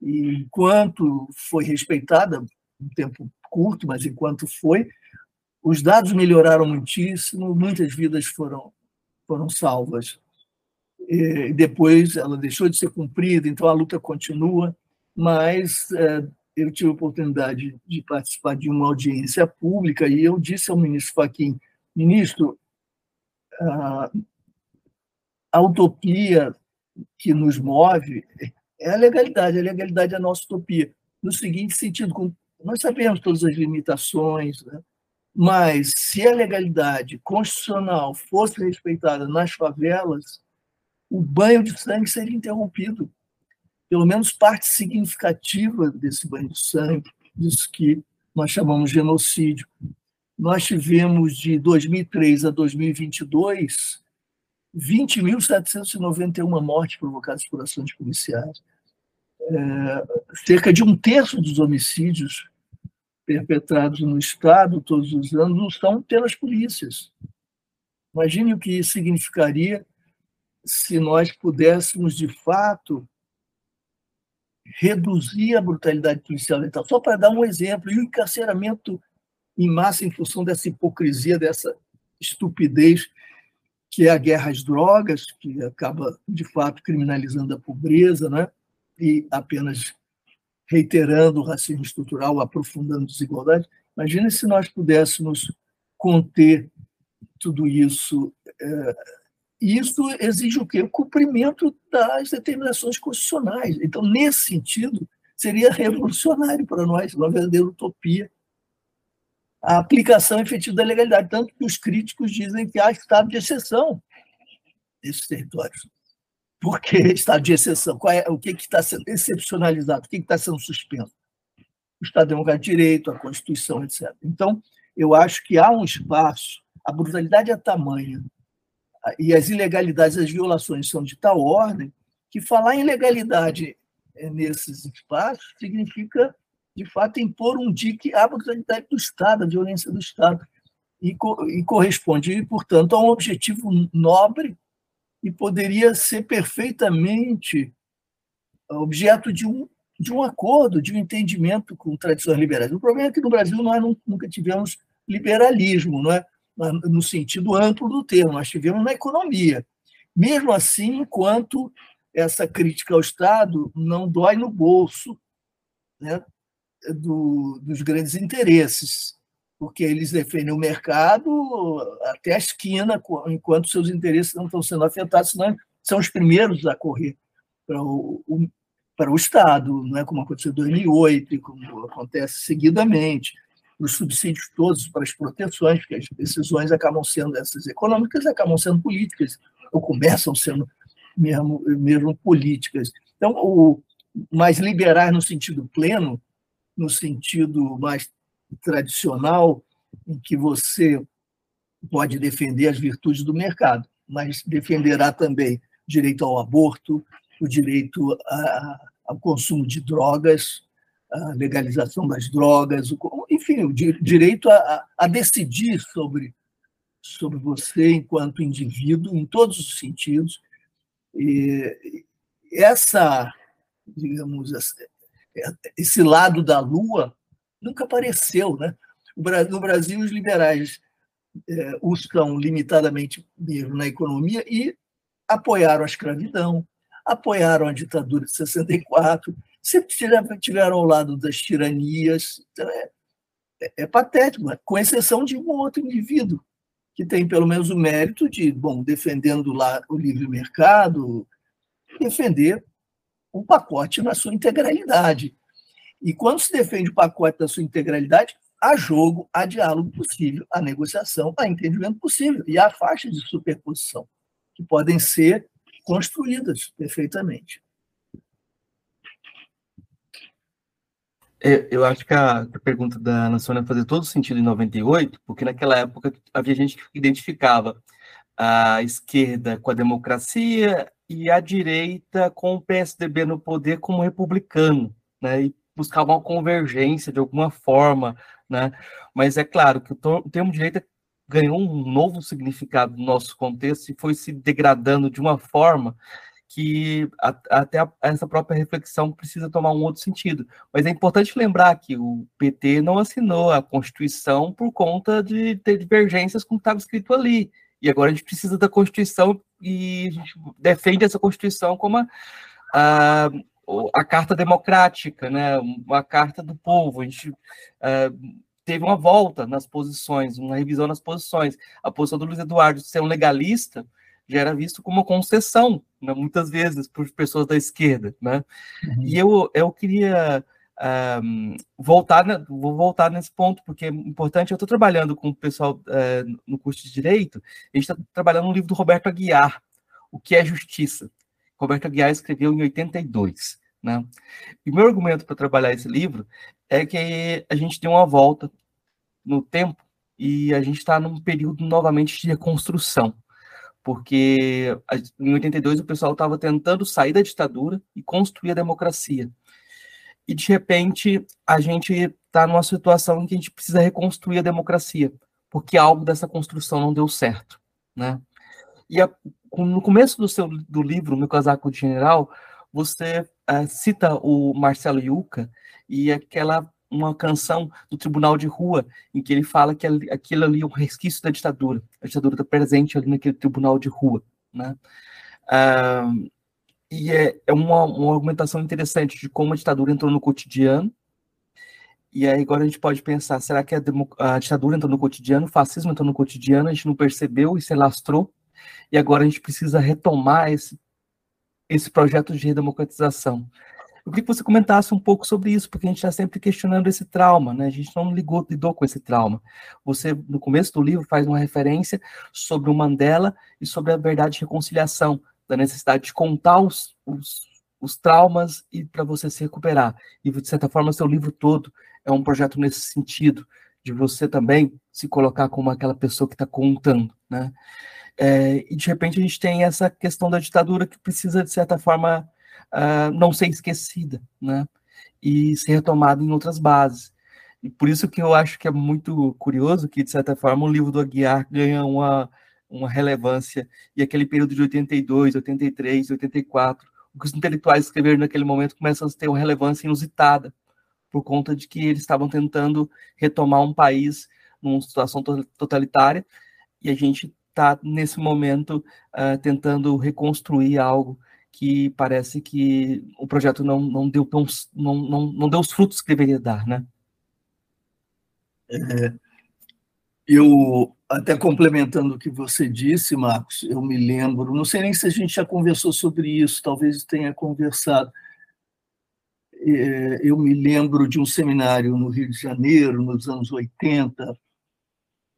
E enquanto foi respeitada, um tempo curto, mas enquanto foi, os dados melhoraram muitíssimo, muitas vidas foram, foram salvas. E depois ela deixou de ser cumprida, então a luta continua, mas é, eu tive a oportunidade de participar de uma audiência pública e eu disse ao ministro Fachin, ministro, a utopia que nos move é a legalidade, a legalidade é a nossa utopia. No seguinte sentido, nós sabemos todas as limitações, né? mas se a legalidade constitucional fosse respeitada nas favelas, o banho de sangue seria interrompido pelo menos parte significativa desse banho de sangue, disso que nós chamamos de genocídio. Nós tivemos de 2003 a 2022 20.791 mortes provocadas por ações policiais. É, cerca de um terço dos homicídios perpetrados no Estado todos os anos não são pelas polícias. Imagine o que isso significaria se nós pudéssemos, de fato, reduzir a brutalidade policial. Só para dar um exemplo, e o encarceramento em massa em função dessa hipocrisia, dessa estupidez que é a guerra às drogas, que acaba, de fato, criminalizando a pobreza, né? e apenas reiterando o racismo estrutural, aprofundando desigualdade. Imagina se nós pudéssemos conter tudo isso é, isso exige o quê? O cumprimento das determinações constitucionais. Então, nesse sentido, seria revolucionário para nós, uma verdadeira utopia, a aplicação efetiva da legalidade. Tanto que os críticos dizem que há estado de exceção nesses territórios. Por que estado de exceção? É, o que está sendo excepcionalizado? O que está sendo suspenso? O Estado Democrático de Direito, a Constituição, etc. Então, eu acho que há um espaço, a brutalidade é tamanha, e as ilegalidades, as violações são de tal ordem que falar em legalidade eh, nesses espaços significa, de fato, impor um dique à brutalidade do Estado, à violência do Estado, e, e corresponde, portanto, a um objetivo nobre e poderia ser perfeitamente objeto de um, de um acordo, de um entendimento com tradições liberais. O problema é que no Brasil nós nunca tivemos liberalismo, não é? No sentido amplo do termo, nós tivemos na economia. Mesmo assim, enquanto essa crítica ao Estado não dói no bolso né, do, dos grandes interesses, porque eles defendem o mercado até a esquina, enquanto seus interesses não estão sendo afetados, senão são os primeiros a correr para o, para o Estado, é como aconteceu em 2008 e como acontece seguidamente. Os subsídios todos, para as proteções, porque as decisões acabam sendo, essas econômicas acabam sendo políticas, ou começam sendo mesmo, mesmo políticas. Então, o mais liberais no sentido pleno, no sentido mais tradicional, em que você pode defender as virtudes do mercado, mas defenderá também o direito ao aborto, o direito a, ao consumo de drogas, a legalização das drogas, enfim, o direito a, a decidir sobre, sobre você enquanto indivíduo, em todos os sentidos. E essa, digamos, esse lado da lua nunca apareceu. Né? No Brasil, os liberais é, usam limitadamente mesmo na economia e apoiaram a escravidão, apoiaram a ditadura de 64, sempre tiveram ao lado das tiranias. Então é, é, é patético, com exceção de um outro indivíduo que tem pelo menos o mérito de, bom, defendendo lá o livre mercado, defender o pacote na sua integralidade. E quando se defende o pacote na sua integralidade, há jogo, há diálogo possível, há negociação, há entendimento possível e há faixas de superposição que podem ser construídas perfeitamente. É, eu acho que a, pergunta da Ana Sônia fazia todo sentido em 98, porque naquela época havia gente que identificava a esquerda com a democracia e a direita com o PSDB no poder como republicano, né? E buscava uma convergência de alguma forma, né? Mas é claro que o termo direita ganhou um novo significado no nosso contexto e foi se degradando de uma forma que até essa própria reflexão precisa tomar um outro sentido. Mas é importante lembrar que o PT não assinou a Constituição por conta de ter divergências com o que estava escrito ali. E agora a gente precisa da Constituição e a gente defende essa Constituição como a, a, a Carta Democrática, né? uma Carta do Povo. A gente teve uma volta nas posições, uma revisão nas posições. A posição do Luiz Eduardo de ser um legalista já era visto como uma concessão, né, muitas vezes, por pessoas da esquerda. Né? Uhum. E eu, eu queria um, voltar, vou voltar nesse ponto, porque é importante. Eu estou trabalhando com o pessoal uh, no curso de Direito, a gente está trabalhando no livro do Roberto Aguiar, O que é Justiça. Roberto Aguiar escreveu em 82. Né? E o meu argumento para trabalhar esse livro é que a gente tem uma volta no tempo e a gente está num período novamente de reconstrução, porque em 82 o pessoal estava tentando sair da ditadura e construir a democracia. E de repente a gente está numa situação em que a gente precisa reconstruir a democracia, porque algo dessa construção não deu certo, né? E a, no começo do seu do livro, Meu Casaco de General, você uh, cita o Marcelo Yuca e aquela uma canção do Tribunal de Rua, em que ele fala que aquilo ali é um resquício da ditadura. A ditadura está presente ali naquele Tribunal de Rua. Né? Uh, e é, é uma, uma argumentação interessante de como a ditadura entrou no cotidiano. E aí agora a gente pode pensar, será que a, a ditadura entrou no cotidiano, o fascismo entrou no cotidiano, a gente não percebeu e se lastrou, e agora a gente precisa retomar esse, esse projeto de redemocratização. Eu queria que você comentasse um pouco sobre isso, porque a gente está sempre questionando esse trauma, né? A gente não ligou, lidou com esse trauma. Você, no começo do livro, faz uma referência sobre o Mandela e sobre a verdade de reconciliação, da necessidade de contar os, os, os traumas e para você se recuperar. E, de certa forma, seu livro todo é um projeto nesse sentido, de você também se colocar como aquela pessoa que está contando, né? É, e de repente a gente tem essa questão da ditadura que precisa, de certa forma, uh, não ser esquecida, né? E ser retomada em outras bases. E por isso que eu acho que é muito curioso que, de certa forma, o livro do Aguiar ganha uma, uma relevância, e aquele período de 82, 83, 84, o que os intelectuais escreveram naquele momento começa a ter uma relevância inusitada, por conta de que eles estavam tentando retomar um país numa situação totalitária, e a gente está, nesse momento, uh, tentando reconstruir algo que parece que o projeto não, não, deu, tão, não, não, não deu os frutos que deveria dar, né? É, eu, até complementando o que você disse, Marcos, eu me lembro, não sei nem se a gente já conversou sobre isso, talvez tenha conversado. é, eu me lembro de um seminário no Rio de Janeiro, nos anos 80,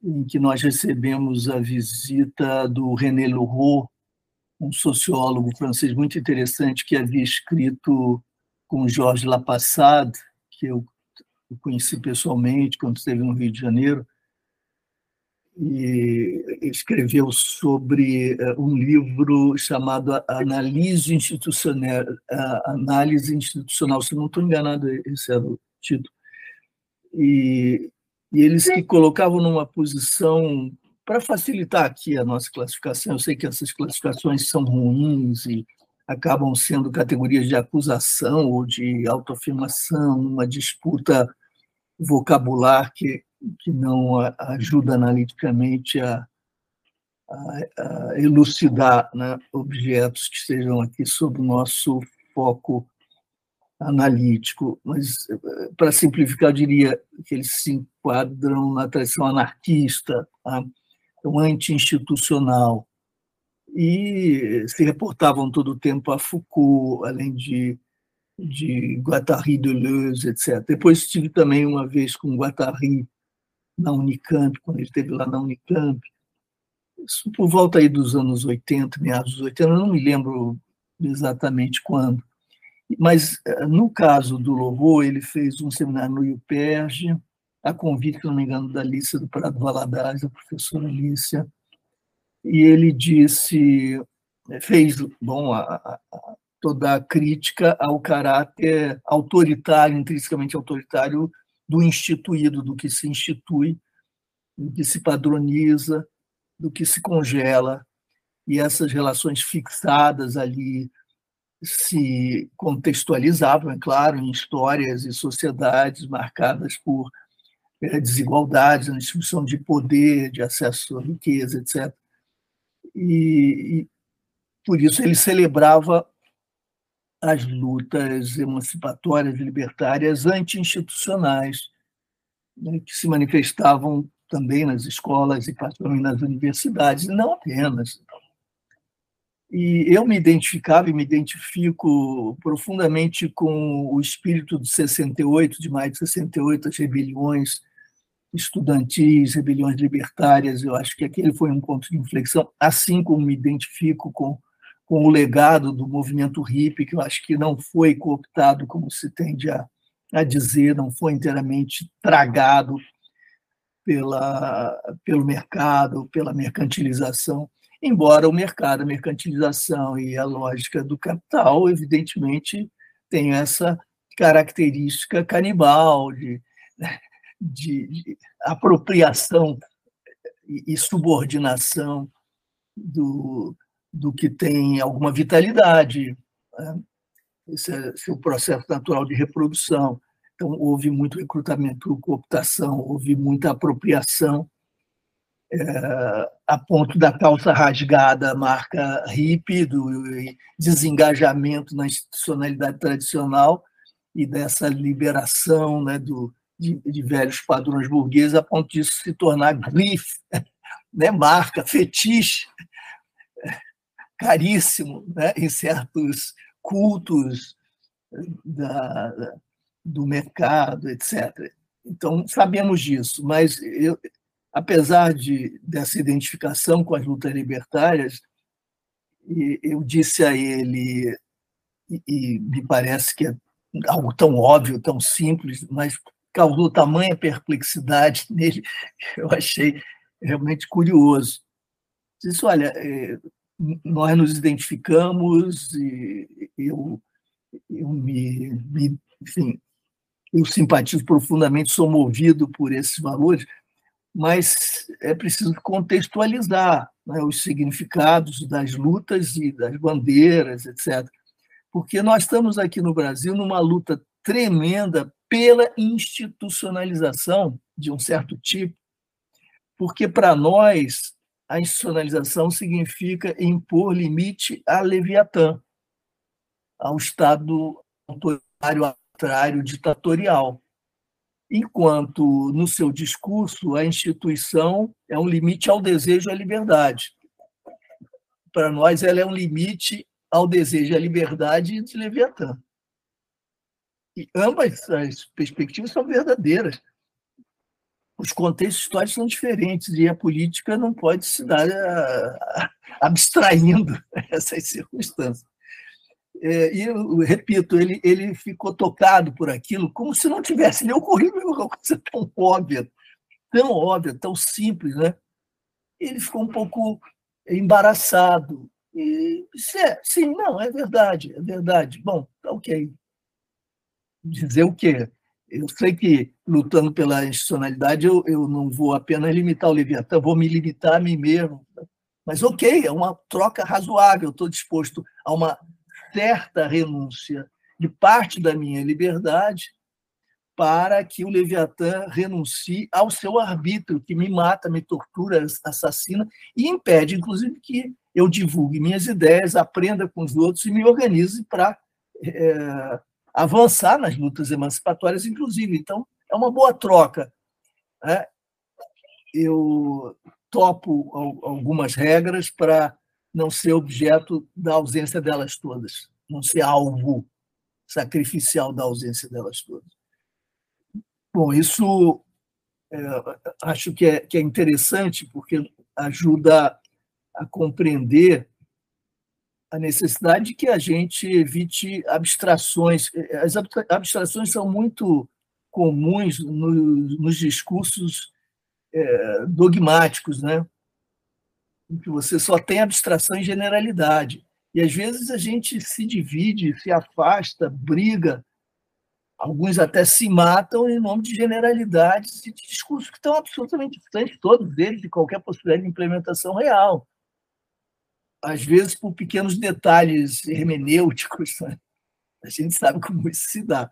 em que nós recebemos a visita do René Leroux, um sociólogo francês muito interessante que havia escrito com Georges Lapassade, que eu conheci pessoalmente quando esteve no Rio de Janeiro, e escreveu sobre eh, um livro chamado Análise Institucional, Análise Institucional, se não estou enganado, esse era o título. E, e eles se colocavam numa posição para facilitar aqui a nossa classificação. Eu sei que essas classificações são ruins e acabam sendo categorias de acusação ou de autoafirmação, uma disputa vocabular que que não ajuda analiticamente a, a, a elucidar né, objetos que estejam aqui sob o nosso foco analítico. Mas, para simplificar, eu diria que eles se enquadram na tradição anarquista, tá? Anti-institucional, e se reportavam todo o tempo a Foucault, além de de Guattari, Deleuze, etc. Depois estive também uma vez com Guattari na Unicamp, quando ele esteve lá na Unicamp, isso por volta aí dos anos 80, meados dos 80, eu não me lembro exatamente quando. Mas, eh, no caso do Louvor, ele fez um seminário no IUPERJ, a convite, se não me engano, da Lícia do Prado Valadares, a professora Lícia, e ele disse, eh, fez, bom, a, a, toda a crítica ao caráter autoritário, intrinsecamente autoritário do instituído, do que se institui, do que se padroniza, do que se congela. E essas relações fixadas ali se contextualizavam, é claro, em histórias e sociedades marcadas por desigualdades na distribuição de poder, de acesso à riqueza, etc. E, e por isso ele celebrava as lutas emancipatórias libertárias anti-institucionais, né, que se manifestavam também nas escolas e particularmente nas universidades, não apenas. E eu me identificava e me identifico profundamente com o espírito de 68, de maio de 68, as rebeliões estudantis, rebeliões libertárias. Eu acho que aquele foi um ponto de inflexão, assim como me identifico com com o legado do movimento hippie, que eu acho que não foi cooptado, como se tende a, a dizer, não foi inteiramente tragado pela, pelo mercado, pela mercantilização, embora o mercado, a mercantilização e a lógica do capital, evidentemente, tenham essa característica canibal de, de, de apropriação e subordinação do, do que tem alguma vitalidade. Né? Esse, é, é o processo natural de reprodução. Então, houve muito recrutamento, cooptação, houve muita apropriação, é, a ponto da calça rasgada, marca hippie, do desengajamento na institucionalidade tradicional e dessa liberação né, do, de, de velhos padrões burgueses, a ponto disso se tornar grife, *laughs* né, marca, fetiche *laughs* caríssimo né, em certos cultos da, do mercado, etc. Então, sabemos disso, mas eu, apesar de, dessa identificação com as lutas libertárias, eu disse a ele, e, e me parece que é algo tão óbvio, tão simples, mas causou tamanha perplexidade *laughs* nele, eu achei realmente curioso. Disse, olha, é, nós nos identificamos e eu, eu me, me, enfim, eu simpatizo profundamente, sou movido por esses valores, mas é preciso contextualizar né, os significados das lutas e das bandeiras, etc. Porque nós estamos aqui no Brasil numa luta tremenda pela institucionalização de um certo tipo, porque para nós a institucionalização significa impor limite a Leviatã, ao Estado autoritário, arbitrário, ditatorial. Enquanto, no seu discurso, a instituição é um limite ao desejo à liberdade. Para nós, ela é um limite ao desejo à liberdade de Leviatã. E ambas as perspectivas são verdadeiras. Os contextos históricos são diferentes e a política não pode se dar uh, *laughs* abstraindo *laughs* essas circunstâncias. É, e eu repito, ele, ele ficou tocado por aquilo como se não tivesse nem ocorrido *laughs* uma coisa tão óbvia, tão óbvia, tão simples, né? Ele ficou um pouco embaraçado. E é, sim, não, é verdade, é verdade. Bom, tá ok. Dizer o quê? Eu sei que, lutando pela institucionalidade, eu, eu não vou apenas limitar o Leviatã, vou me limitar a mim mesmo. Mas, ok, é uma troca razoável, estou disposto a uma certa renúncia de parte da minha liberdade para que o Leviatã renuncie ao seu arbítrio, que me mata, me tortura, assassina e impede, inclusive, que eu divulgue minhas ideias, aprenda com os outros e me organize para é, avançar nas lutas emancipatórias, inclusive. Então, é uma boa troca. Né? Eu topo algumas regras para não ser objeto da ausência delas todas, não ser alvo sacrificial da ausência delas todas. Bom, isso é, acho que é, que é interessante porque ajuda a compreender a necessidade de que a gente evite abstrações. As abstrações são muito comuns nos discursos é, dogmáticos, né? em que você só tem abstração e generalidade. E às vezes a gente se divide, se afasta, briga, alguns até se matam em nome de generalidades e de discursos que estão absolutamente distantes, todos eles, de qualquer possibilidade de implementação real. Às vezes por pequenos detalhes hermenêuticos, né? a gente sabe como isso se dá.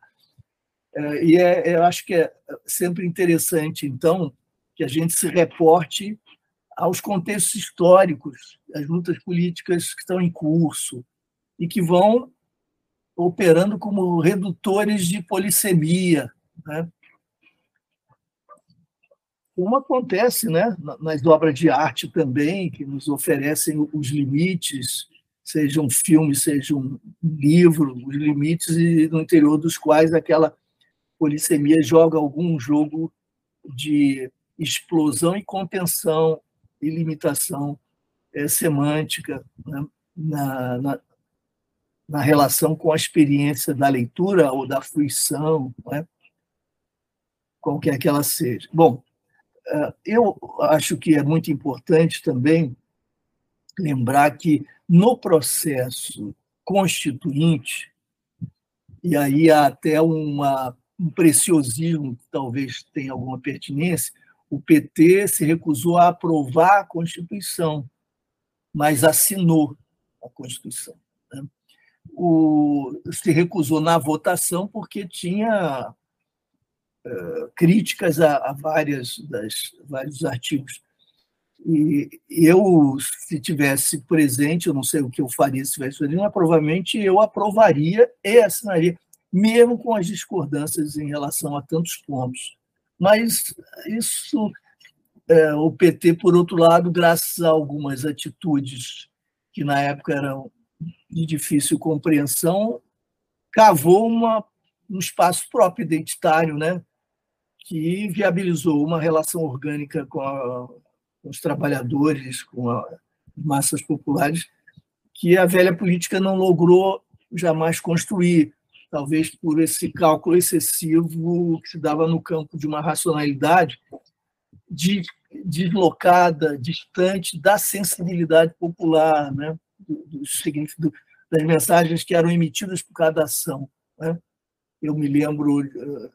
É, e é, eu acho que é sempre interessante, então, que a gente se reporte aos contextos históricos, as lutas políticas que estão em curso e que vão operando como redutores de polissemia. Né? Como acontece né, nas obras de arte também, que nos oferecem os limites, seja um filme, seja um livro, os limites no interior dos quais aquela polissemia joga algum jogo de explosão e contenção e limitação é, semântica né, na, na, na, relação com a experiência da leitura ou da fruição, né, qualquer que ela seja. Bom, eu acho que é muito importante também lembrar que no processo constituinte, e aí há até uma, um preciosismo que talvez tenha alguma pertinência, o PT se recusou a aprovar a Constituição, mas assinou a Constituição. Né? O, se recusou na votação porque tinha críticas a, a, várias das, vários artigos. E eu, se tivesse presente, eu não sei o que eu faria se tivesse presente, mas provavelmente eu aprovaria e assinaria, mesmo com as discordâncias em relação a tantos pontos. Mas isso, é, o PT, por outro lado, graças a algumas atitudes que na época eram de difícil compreensão, cavou uma, um espaço próprio identitário, né? Que viabilizou uma relação orgânica com, a, com os trabalhadores, com as massas populares, que a velha política não logrou jamais construir talvez por esse cálculo excessivo que se dava no campo de uma racionalidade de, deslocada, distante da sensibilidade popular, né? do, do, das mensagens que eram emitidas por cada ação. Né? Eu me lembro, eh,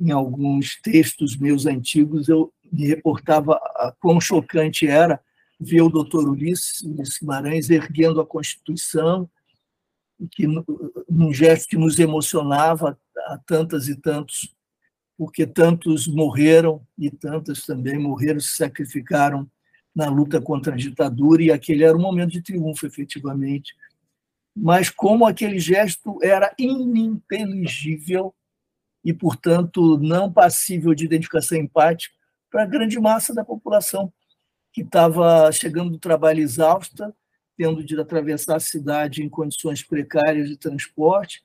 em alguns textos meus antigos, eu me reportava a quão chocante era ver o doutor Ulisses Guimarães erguendo a Constituição que num gesto que nos emocionava a tantas e tantos, porque tantos morreram e tantas também morreram, se sacrificaram na luta contra a ditadura, e aquele era um momento de triunfo, efetivamente. Mas como aquele gesto era ininteligível e, portanto, não passível de identificação empática para a grande massa da população que estava chegando do trabalho exausta tendo de atravessar a cidade em condições precárias de transporte,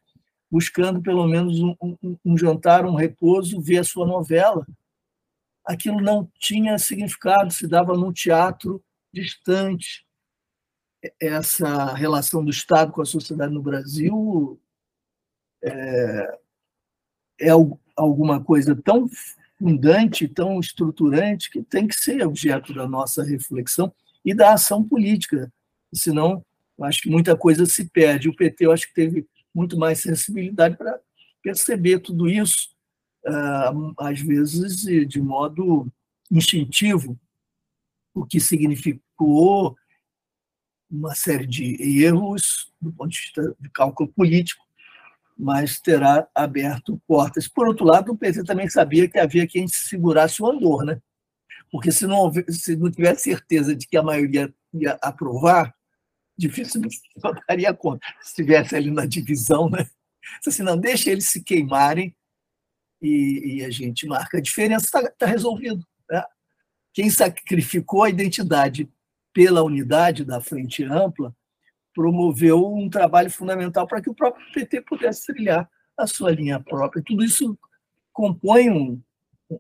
buscando pelo menos um, um, um jantar, um repouso, ver a sua novela. Aquilo não tinha significado, se dava num teatro distante. Essa relação do Estado com a sociedade no Brasil é, é alguma coisa tão fundante, tão estruturante, que tem que ser objeto da nossa reflexão e da ação política. Senão, acho que muita coisa se perde. O PT, eu acho que teve muito mais sensibilidade para perceber tudo isso, ah, às vezes de modo instintivo, o que significou uma série de erros do ponto de vista de cálculo político, mas terá aberto portas. Por outro lado, o PT também sabia que havia quem segurasse o andor, né? Porque se não, se não tivesse certeza de que a maioria ia aprovar, dificilmente *laughs* votaria contra. Se estivesse ali na divisão, né? Assim, não, deixa eles se queimarem e, e a gente marca a diferença, está tá resolvido. Né? Quem sacrificou a identidade pela unidade da frente ampla promoveu um trabalho fundamental para que o próprio PT pudesse trilhar a sua linha própria. Tudo isso compõe um,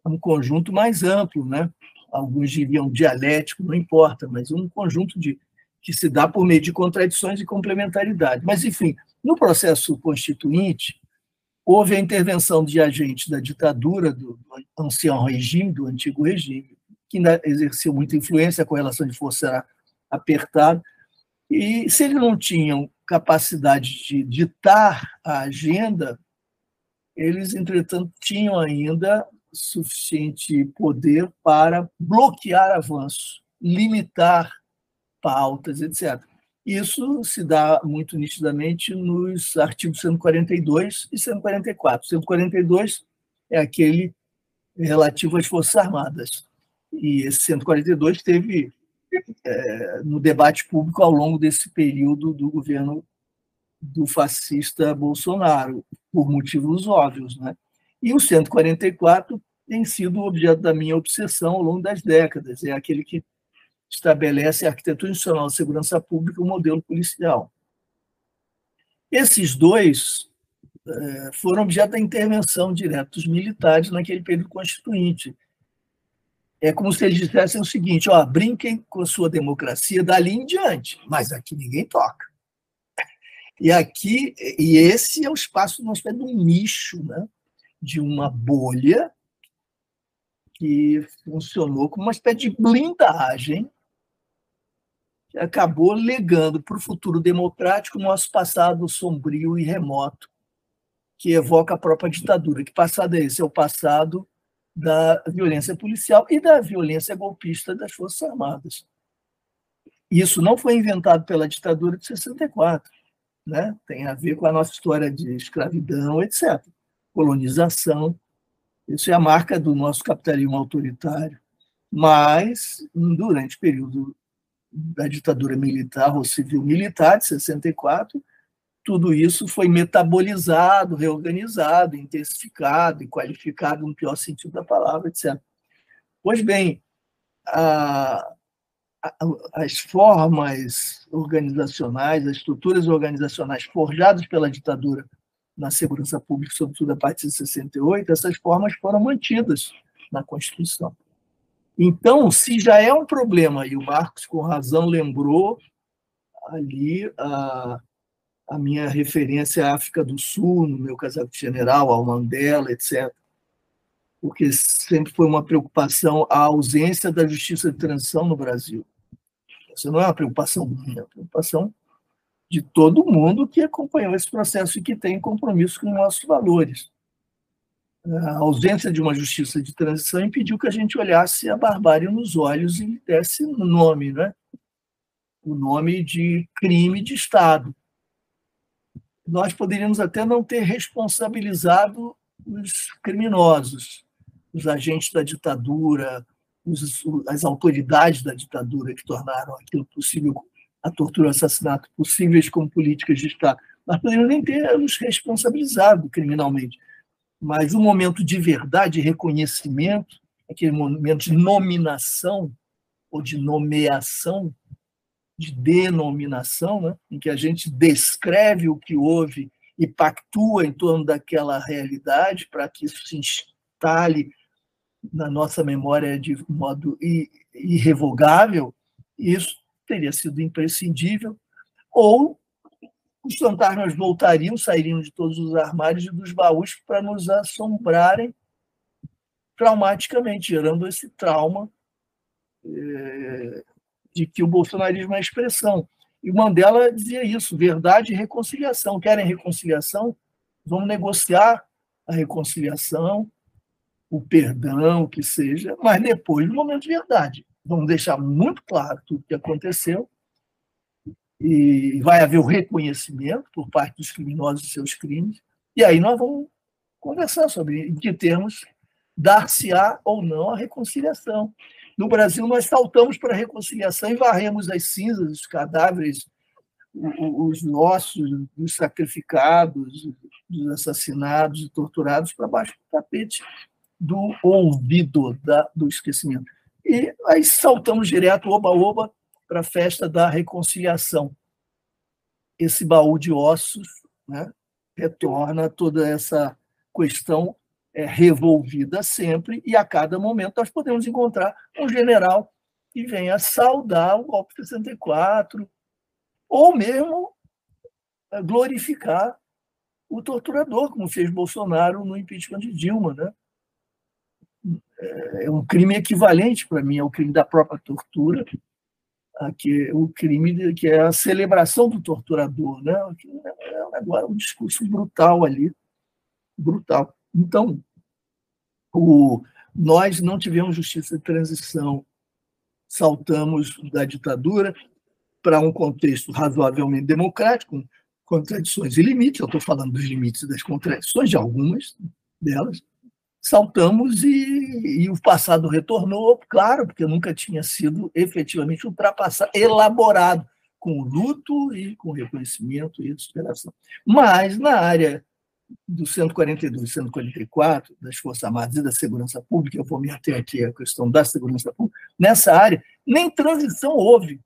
um conjunto mais amplo, né? alguns diriam dialético, não importa, mas um conjunto de que se dá por meio de contradições e complementaridade. Mas, enfim, no processo constituinte, houve a intervenção de agentes da ditadura, do, do ancião regime, do antigo regime, que ainda exerceu muita influência, com relação de força era apertada, e se eles não tinham capacidade de ditar a agenda, eles, entretanto, tinham ainda suficiente poder para bloquear avanços, limitar pautas, etc. Isso se dá muito nitidamente nos artigos 142 e 144. 142 é aquele relativo às Forças Armadas. E esse 142 teve é, no debate público ao longo desse período do governo do fascista Bolsonaro, por motivos óbvios. Né? E o 144 tem sido objeto da minha obsessão ao longo das décadas. É aquele que estabelece a arquitetura institucional de segurança pública e o modelo policial. Esses dois é, foram objeto da intervenção direta dos militares naquele período constituinte. É como se eles dissessem o seguinte: ó, brinquem com a sua democracia dali em diante, mas aqui ninguém toca. E aqui, e esse é o espaço espécie de um nicho, né? de uma bolha que funcionou como uma espécie de blindagem que acabou legando para o futuro democrático nosso passado sombrio e remoto, que evoca a própria ditadura. Que passado é esse? É o passado da violência policial e da violência golpista das Forças Armadas. Isso não foi inventado pela ditadura de 64, né? tem a ver com a nossa história de escravidão, etc. Colonização, isso é a marca do nosso capitalismo autoritário. Mas, durante o período da ditadura militar ou civil-militar de 64, tudo isso foi metabolizado, reorganizado, intensificado e qualificado no pior sentido da palavra, etc. Pois bem, a, a, as formas organizacionais, as estruturas organizacionais forjadas pela ditadura na segurança pública, sobretudo a partir de 68, essas formas foram mantidas na Constituição. Então, se já é um problema, e o Marcos com razão lembrou ali a, a minha referência à África do Sul, no meu casaco de general, ao Mandela, etc., porque sempre foi uma preocupação a ausência da justiça de transição no Brasil. Essa não é uma preocupação minha, é uma preocupação de todo mundo que acompanhou esse processo e que tem compromisso com nossos valores a ausência de uma justiça de transição impediu que a gente olhasse a barbárie nos olhos e desse nome, né? o nome de crime de Estado. Nós poderíamos até não ter responsabilizado os criminosos, os agentes da ditadura, os, as autoridades da ditadura que tornaram aquilo possível, a tortura e o assassinato possíveis como políticas de Estado. Nós poderíamos nem ter os responsabilizado criminalmente mas o momento de verdade, reconhecimento, aquele momento de nominação ou de nomeação, de denominação, né? em que a gente descreve o que houve e pactua em torno daquela realidade para que isso se instale na nossa memória de modo irrevogável, isso teria sido imprescindível, ou os fantasmas voltariam, sairiam de todos os armários e dos baús para nos assombrarem traumaticamente, gerando esse trauma é, de que o bolsonarismo é expressão. E Mandela dizia isso: verdade e reconciliação. Querem reconciliação? Vamos negociar a reconciliação, o perdão, que seja, mas depois, no momento de verdade. Vamos deixar muito claro tudo o que aconteceu e vai haver o reconhecimento por parte dos criminosos de seus crimes, e aí nós vamos conversar sobre em que termos dar-se-á ou não a reconciliação. No Brasil, nós saltamos para a reconciliação e varremos as cinzas, os cadáveres, os ossos dos sacrificados, dos assassinados e torturados para baixo do tapete do ouvido da, do esquecimento. E aí saltamos direto, oba-oba, para a festa da reconciliação. Esse baú de ossos né, retorna toda essa questão é, revolvida sempre, e a cada momento nós podemos encontrar um general que venha saudar o golpe de 64, ou mesmo é, glorificar o torturador, como fez Bolsonaro no impeachment de Dilma. Né? É, é um crime equivalente para mim ao crime da própria tortura, que o crime que é a celebração do torturador, né? É agora um discurso brutal ali, brutal. Então, o, nós não tivemos justiça de transição, saltamos da ditadura para um contexto razoavelmente democrático, com contradições e limites. Eu estou falando dos limites das contradições de algumas delas. Saltamos e, e o passado retornou, claro, porque nunca tinha sido efetivamente ultrapassado, elaborado com luto e com reconhecimento e superação. Mas na área do 142 e 144, das Forças Armadas e da Segurança Pública, eu vou me ater aqui à questão da segurança pública, nessa área, nem transição houve.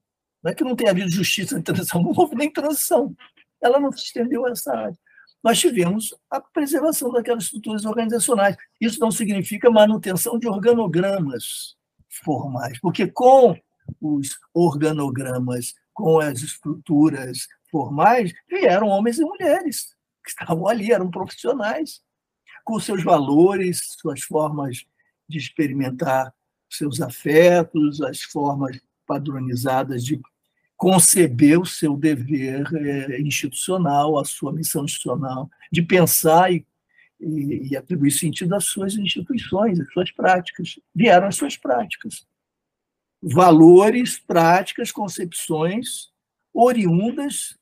Não é que não tenha havido justiça em transição, não houve nem transição. Ela não se estendeu a essa área. Nós tivemos a preservação daquelas estruturas organizacionais. Isso não significa manutenção de organogramas formais, porque com os organogramas, com as estruturas formais, vieram homens e mulheres que estavam ali, eram profissionais, com seus valores, suas formas de experimentar seus afetos, as formas padronizadas de conceber o seu dever é, institucional, a sua missão institucional, de pensar e, e, atribuir sentido às suas instituições, às suas práticas. Vieram as suas práticas. Valores, práticas, concepções oriundas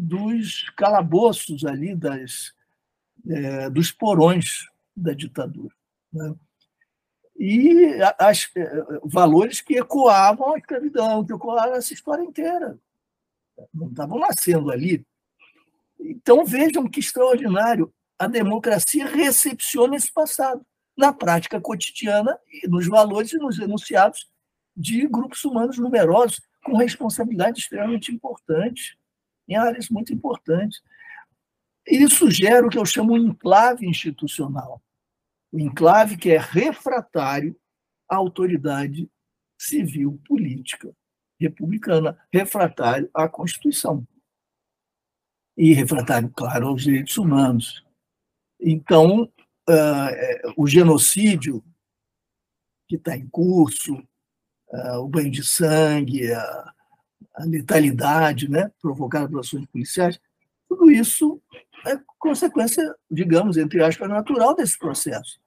dos calabouços ali, das, é, dos porões da ditadura. Né? E as, é, valores que ecoavam a escravidão, que ecoavam essa história inteira. Não estavam nascendo ali. Então vejam que extraordinário. A democracia recepciona esse passado na prática cotidiana e nos valores e nos enunciados de grupos humanos numerosos, com responsabilidade extremamente importante em áreas muito importantes. Isso gera o que eu chamo de enclave institucional. O enclave que é refratário à autoridade civil política republicana, refratário à Constituição. E refratário, claro, aos direitos humanos. Então, uh, o genocídio que está em curso, uh, o banho de sangue, a, a letalidade né, provocada pelas ações policiais, tudo isso é consequência, digamos, entre aspas, natural desse processo.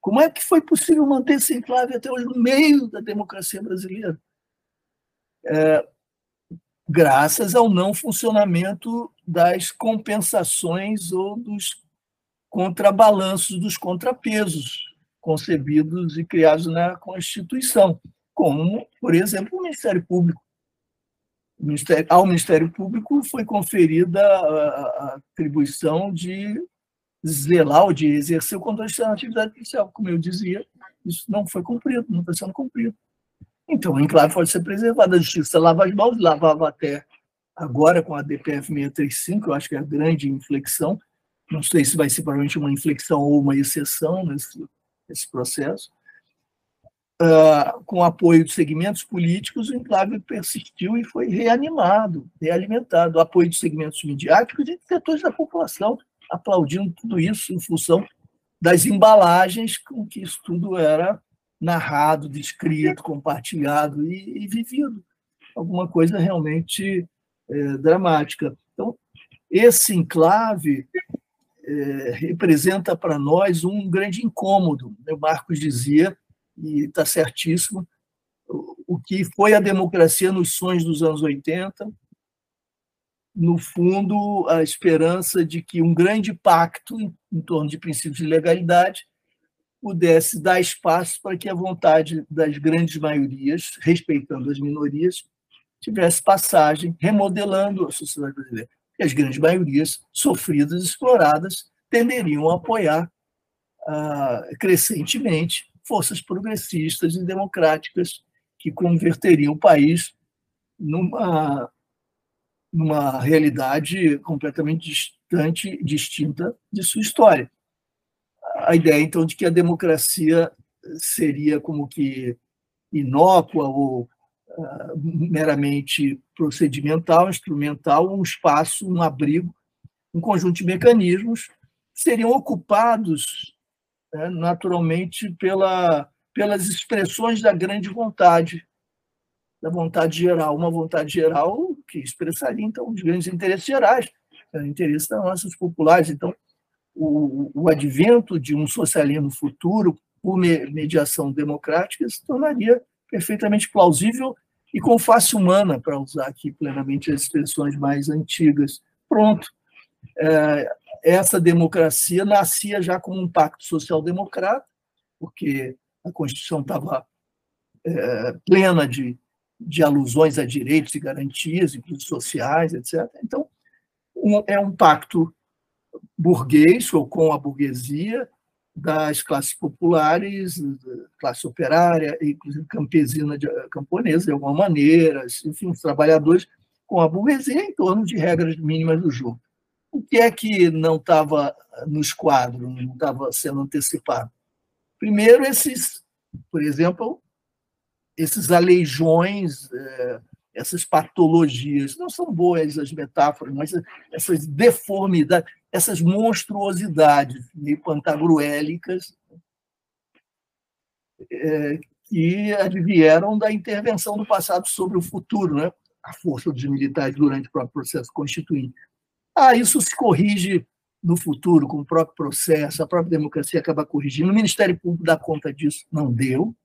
Como é que foi possível manter esse enclave até hoje no meio da democracia brasileira? É, graças ao não funcionamento das compensações ou dos contrabalanços, dos contrapesos concebidos e criados na Constituição, como, por exemplo, o Ministério Público Ministério, ao Ministério Público foi conferida a, atribuição de zelar ou de exercer o controle da atividade policial. Como eu dizia, isso não foi cumprido, não está sendo cumprido. Então, o enclave pode ser preservado. A justiça lava as mãos, lavava até agora com a DPF 635, eu acho que é a grande inflexão, não sei se vai ser provavelmente uma inflexão ou uma exceção nesse, nesse processo, uh, com apoio de segmentos políticos, o enclave persistiu e foi reanimado, realimentado. O apoio de segmentos midiáticos e de setores da população aplaudindo tudo isso em função das embalagens com que isso tudo era narrado, descrito, compartilhado e, e vivido. Alguma coisa realmente é, dramática. Então, esse enclave é, representa para nós um grande incômodo. O Marcos dizia e está certíssimo, o que foi a democracia nos sonhos dos anos 80, no fundo, a esperança de que um grande pacto em torno de princípios de legalidade pudesse dar espaço para que a vontade das grandes maiorias, respeitando as minorias, tivesse passagem, remodelando a sociedade brasileira. E as grandes maiorias, sofridas, exploradas, tenderiam a apoiar ah, crescentemente forças progressistas e democráticas que converteriam o país numa, numa realidade completamente distante, distinta de sua história. A ideia, então, de que a democracia seria como que inócua ou uh, meramente procedimental, instrumental, um espaço, um abrigo, um conjunto de mecanismos seriam ocupados né, naturalmente pela, pelas expressões da grande vontade, da vontade geral, uma vontade geral que expressaria então os grandes interesses gerais, o né, interesse das massas populares. Então, o, o advento de um socialismo futuro por mediação democrática se tornaria perfeitamente plausível e com face humana, para usar aqui plenamente as expressões mais antigas. Pronto. É, essa democracia nascia já como um pacto social-democrata, porque a Constituição estava é, plena de, de alusões a direitos e garantias, inclusive sociais, etc. Então, um, é um pacto burguês ou com a burguesia das classes populares, classe operária, inclusive campesina, de, camponesa, de alguma maneira, enfim, os trabalhadores com a burguesia em torno de regras mínimas do jogo. O que é que não estava nos quadros, não estava sendo antecipado? Primeiro, esses, por exemplo, esses aleijões, é, essas patologias, não são boas as metáforas, mas essas deformidades, essas monstruosidades meio pantagruélicas é, que advieram da intervenção do passado sobre o futuro, né? a força dos militares durante o próprio processo constituinte. Ah, isso se corrige no futuro com o próprio processo, a própria democracia acaba corrigindo. O Ministério Público dá conta disso. Não deu,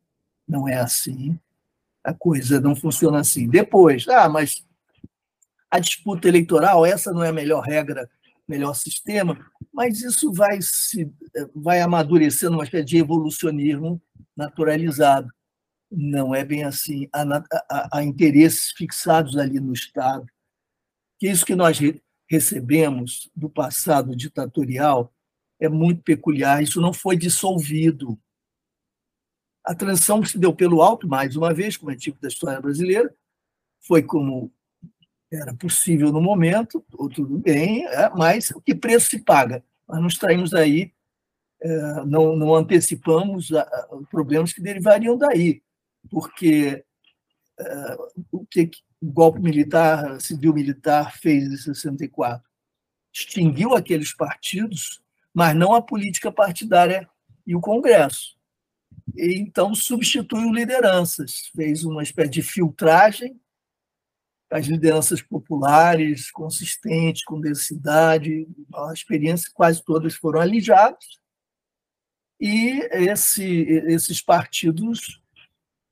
não é assim. A coisa não funciona assim. Depois, ah, mas a disputa eleitoral, essa não é a melhor regra, melhor sistema, mas isso vai se vai amadurecendo uma espécie de evolucionismo naturalizado. Não é bem assim. Há, há, há interesses fixados ali no Estado. Que isso que nós recebemos do passado ditatorial é muito peculiar. Isso não foi dissolvido. A transição se deu pelo alto, mais uma vez, como é tipo da história brasileira, foi como era possível no momento, ou tudo bem, é, mas o que preço se paga? Nós nos traímos daí, é, não, não antecipamos problemas que derivariam daí, porque o que, o golpe militar, civil-militar fez em 64. Extinguiu aqueles partidos, mas não a política partidária e o Congresso. E, então, substituiu lideranças, fez uma espécie de filtragem as lideranças populares, consistentes, com densidade, a experiência, quase todas foram alijadas, e esse, esses partidos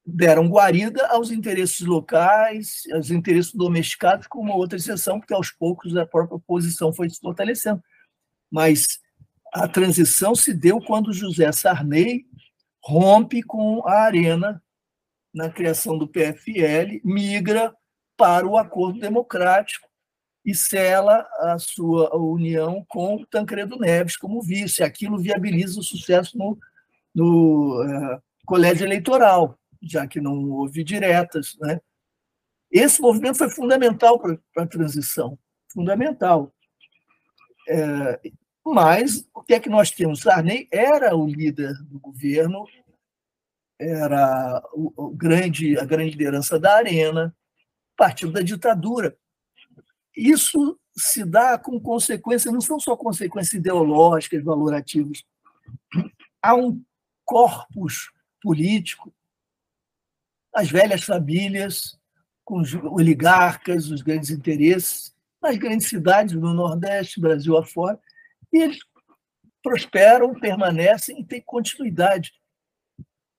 deram guarida aos interesses locais, aos interesses domesticados, com uma outra exceção, porque aos poucos a própria oposição foi se fortalecendo. Mas a transição se deu quando José Sarney rompe com a Arena na criação do PFL, migra para o acordo democrático e sela a sua união com Tancredo Neves como vice. Aquilo viabiliza o sucesso no, no uh, colégio eleitoral já que não houve diretas, né? Esse movimento foi fundamental para a transição, fundamental. É, mas o que é que nós temos? Sarney era o líder do governo, era o, o grande, a grande liderança da Arena, partido da ditadura. Isso se dá com consequências, não são só consequências ideológicas, valorativas. Há um corpus político, as velhas famílias, com os oligarcas, os grandes interesses, nas grandes cidades do Nordeste, Brasil afora, e eles prosperam, permanecem e têm continuidade.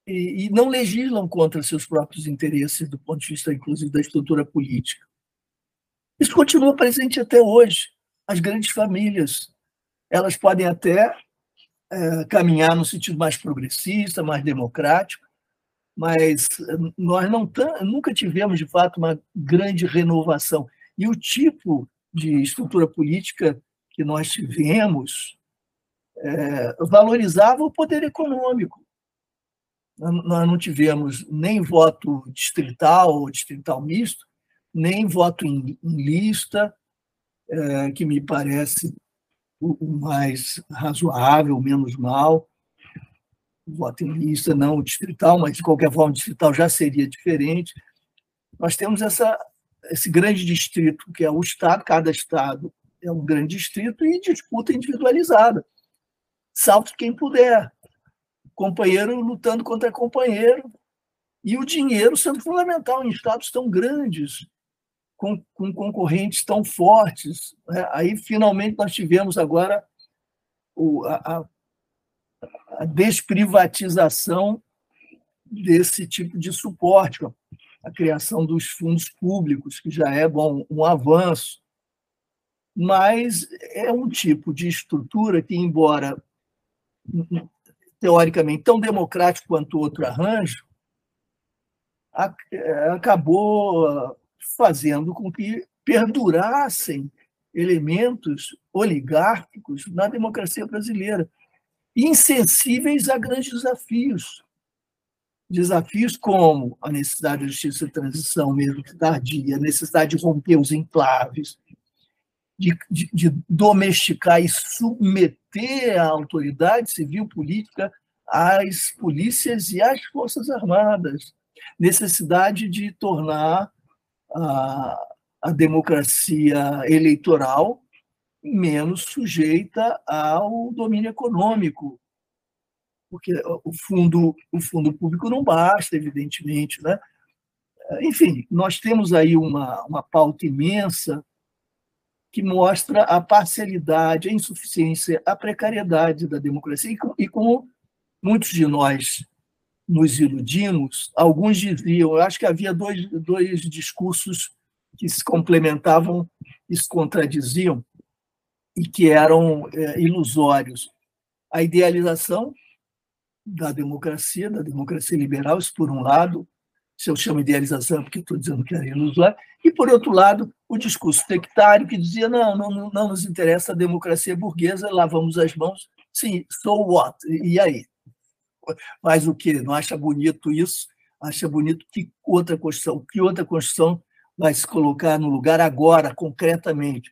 E, e não legislam contra seus próprios interesses, do ponto de vista, inclusive, da estrutura política. Isso continua presente até hoje. As grandes famílias, elas podem até é, caminhar no sentido mais progressista, mais democrático, mas nós não nunca tivemos, de fato, uma grande renovação. E o tipo de estrutura política que nós tivemos é, valorizava o poder econômico. Nós não tivemos nem voto distrital ou distrital misto, nem voto em, em lista, é, que me parece o mais razoável, menos mal. Voto em lista, não o distrital, mas de qualquer forma, o distrital já seria diferente. Nós temos essa, esse grande distrito, que é o Estado, cada Estado é um grande distrito, e disputa individualizada. Salve quem puder. Companheiro lutando contra companheiro, e o dinheiro sendo fundamental em estados tão grandes, com, com concorrentes tão fortes. Né? Aí, finalmente, nós tivemos agora o, a, a desprivatização desse tipo de suporte, a criação dos fundos públicos, que já é bom, um avanço. Mas é um tipo de estrutura que, embora teoricamente tão democrático quanto outro arranjo, acabou fazendo com que perdurassem elementos oligárquicos na democracia brasileira, insensíveis a grandes desafios. Desafios como a necessidade de justiça de transição, mesmo que tardia, a necessidade de romper os enclaves, de, de, de domesticar e submeter a autoridade civil política às polícias e às forças armadas, necessidade de tornar a, a democracia eleitoral menos sujeita ao domínio econômico, porque o fundo, o fundo público não basta, evidentemente. Né? Enfim, nós temos aí uma, uma pauta imensa que mostra a parcialidade, a insuficiência, a precariedade da democracia, e como muitos de nós nos iludimos, alguns diziam, eu acho que havia dois, dois discursos que se complementavam e se contradiziam e que eram é, ilusórios. A idealização da democracia, da democracia liberal, isso por um lado, se eu chamo idealização é porque estou dizendo que era ilusório, e por outro lado, o discurso sectário que dizia não, não, não nos interessa a democracia burguesa, lavamos as mãos, sim, so what? E aí? Mas o que? Não acha bonito isso? Acha bonito que outra Constituição, que outra Constituição vai se colocar no lugar agora, concretamente?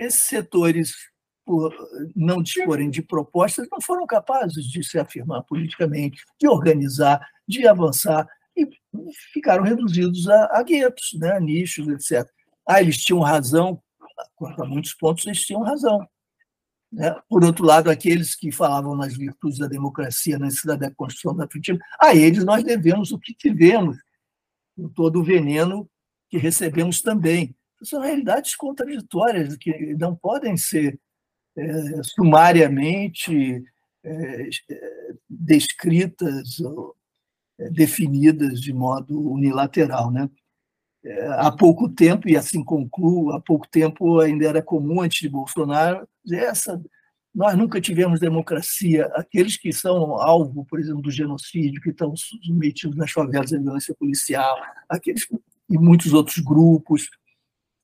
Esses setores, por não disporem de propostas, não foram capazes de se afirmar politicamente, de organizar, de avançar, e ficaram reduzidos a, a guetos, né, a nichos, etc. Ah, eles tinham razão, a muitos pontos, eles tinham razão. Né? Por outro lado, aqueles que falavam nas virtudes da democracia, na necessidade da construção da afetiva, a eles nós devemos o que tivemos, todo o veneno que recebemos também. São realidades contraditórias que não podem ser é, sumariamente é, descritas ou é, definidas de modo unilateral. Né? É, há pouco tempo, e assim concluo, há pouco tempo ainda era comum, antes de Bolsonaro, essa, nós nunca tivemos democracia. Aqueles que são alvo, por exemplo, do genocídio, que estão submetidos nas favelas à violência policial, aqueles e muitos outros grupos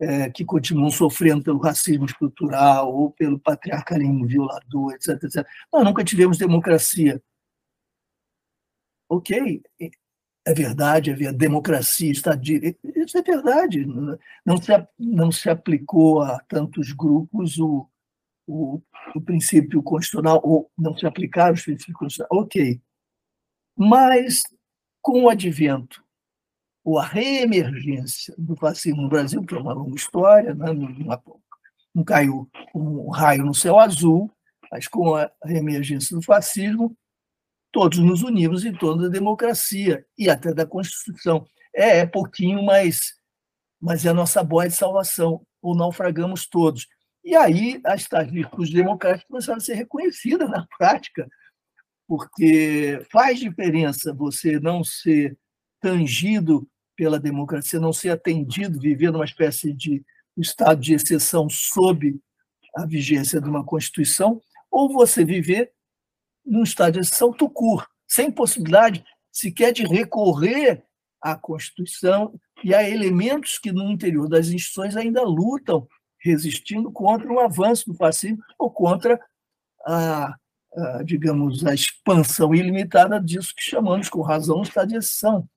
é, que continuam sofrendo pelo racismo estrutural ou pelo patriarcalismo violador, etc, etc. Nós nunca tivemos democracia. Ok? é verdade, a democracia, Estado de Direito, isso é verdade. Não se, não se aplicou a tantos grupos o, o, o princípio constitucional, ou não se aplicaram os princípios constitucionais, ok. Mas, com o advento, ou a reemergência do fascismo no Brasil, que é uma longa história, né? não, não caiu um raio no céu azul, mas com a reemergência do fascismo, todos nos unimos em torno da democracia e até da Constituição. É, é pouquinho, mas, mas é a nossa boia de salvação, ou naufragamos todos. E aí as virtudes democráticas começaram a ser reconhecidas na prática, porque faz diferença você não ser tangido pela democracia, não ser atendido, viver numa espécie de estado de exceção sob a vigência de uma Constituição, ou você viver num estado de exceção tucur, sem possibilidade sequer de recorrer à Constituição e a elementos que no interior das instituições ainda lutam, resistindo contra o avanço do fascismo ou contra a, a digamos, a expansão ilimitada disso que chamamos com razão de estado de exceção.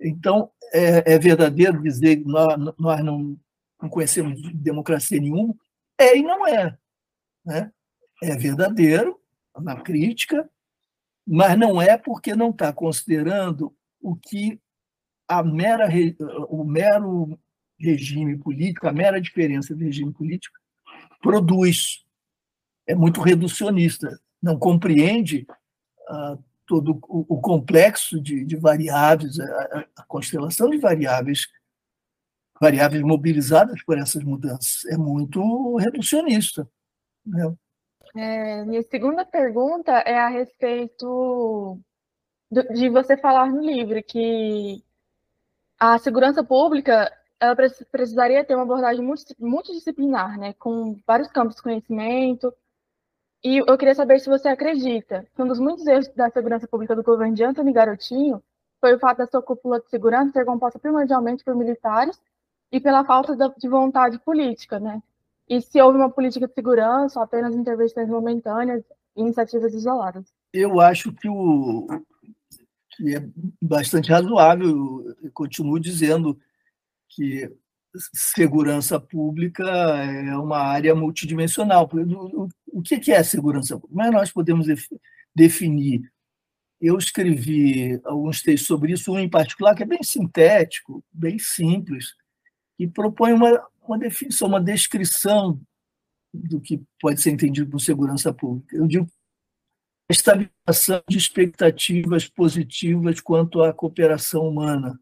Então, é, é verdadeiro dizer que nós, nós não, não conhecemos democracia nenhuma? É e não é. Né? É verdadeiro, na crítica, mas não é porque não está considerando o que a mera, o mero regime político, a mera diferença do regime político produz. É muito reducionista, não compreende uh, todo o, complexo de, de variáveis, a, a, constelação de variáveis, variáveis mobilizadas por essas mudanças. É muito reducionista. Né? É, minha segunda pergunta é a respeito do, de você falar no livro que a segurança pública ela precisaria ter uma abordagem multidisciplinar, né, com vários campos de conhecimento. E eu queria saber se você acredita que um dos muitos erros da segurança pública do governo de Antônio Garotinho foi o fato da sua cúpula de segurança ser composta primordialmente por militares e pela falta de vontade política, né? E se houve uma política de segurança, apenas intervenções momentâneas e iniciativas isoladas? Eu acho que, o, que é bastante razoável, eu continuo dizendo que segurança pública é uma área multidimensional. O que é segurança pública? Mas nós podemos definir. Eu escrevi alguns textos sobre isso, um em particular que é bem sintético, bem simples, e propõe uma, uma definição, uma descrição do que pode ser entendido por segurança pública. Eu digo estabilização de expectativas positivas quanto à cooperação humana,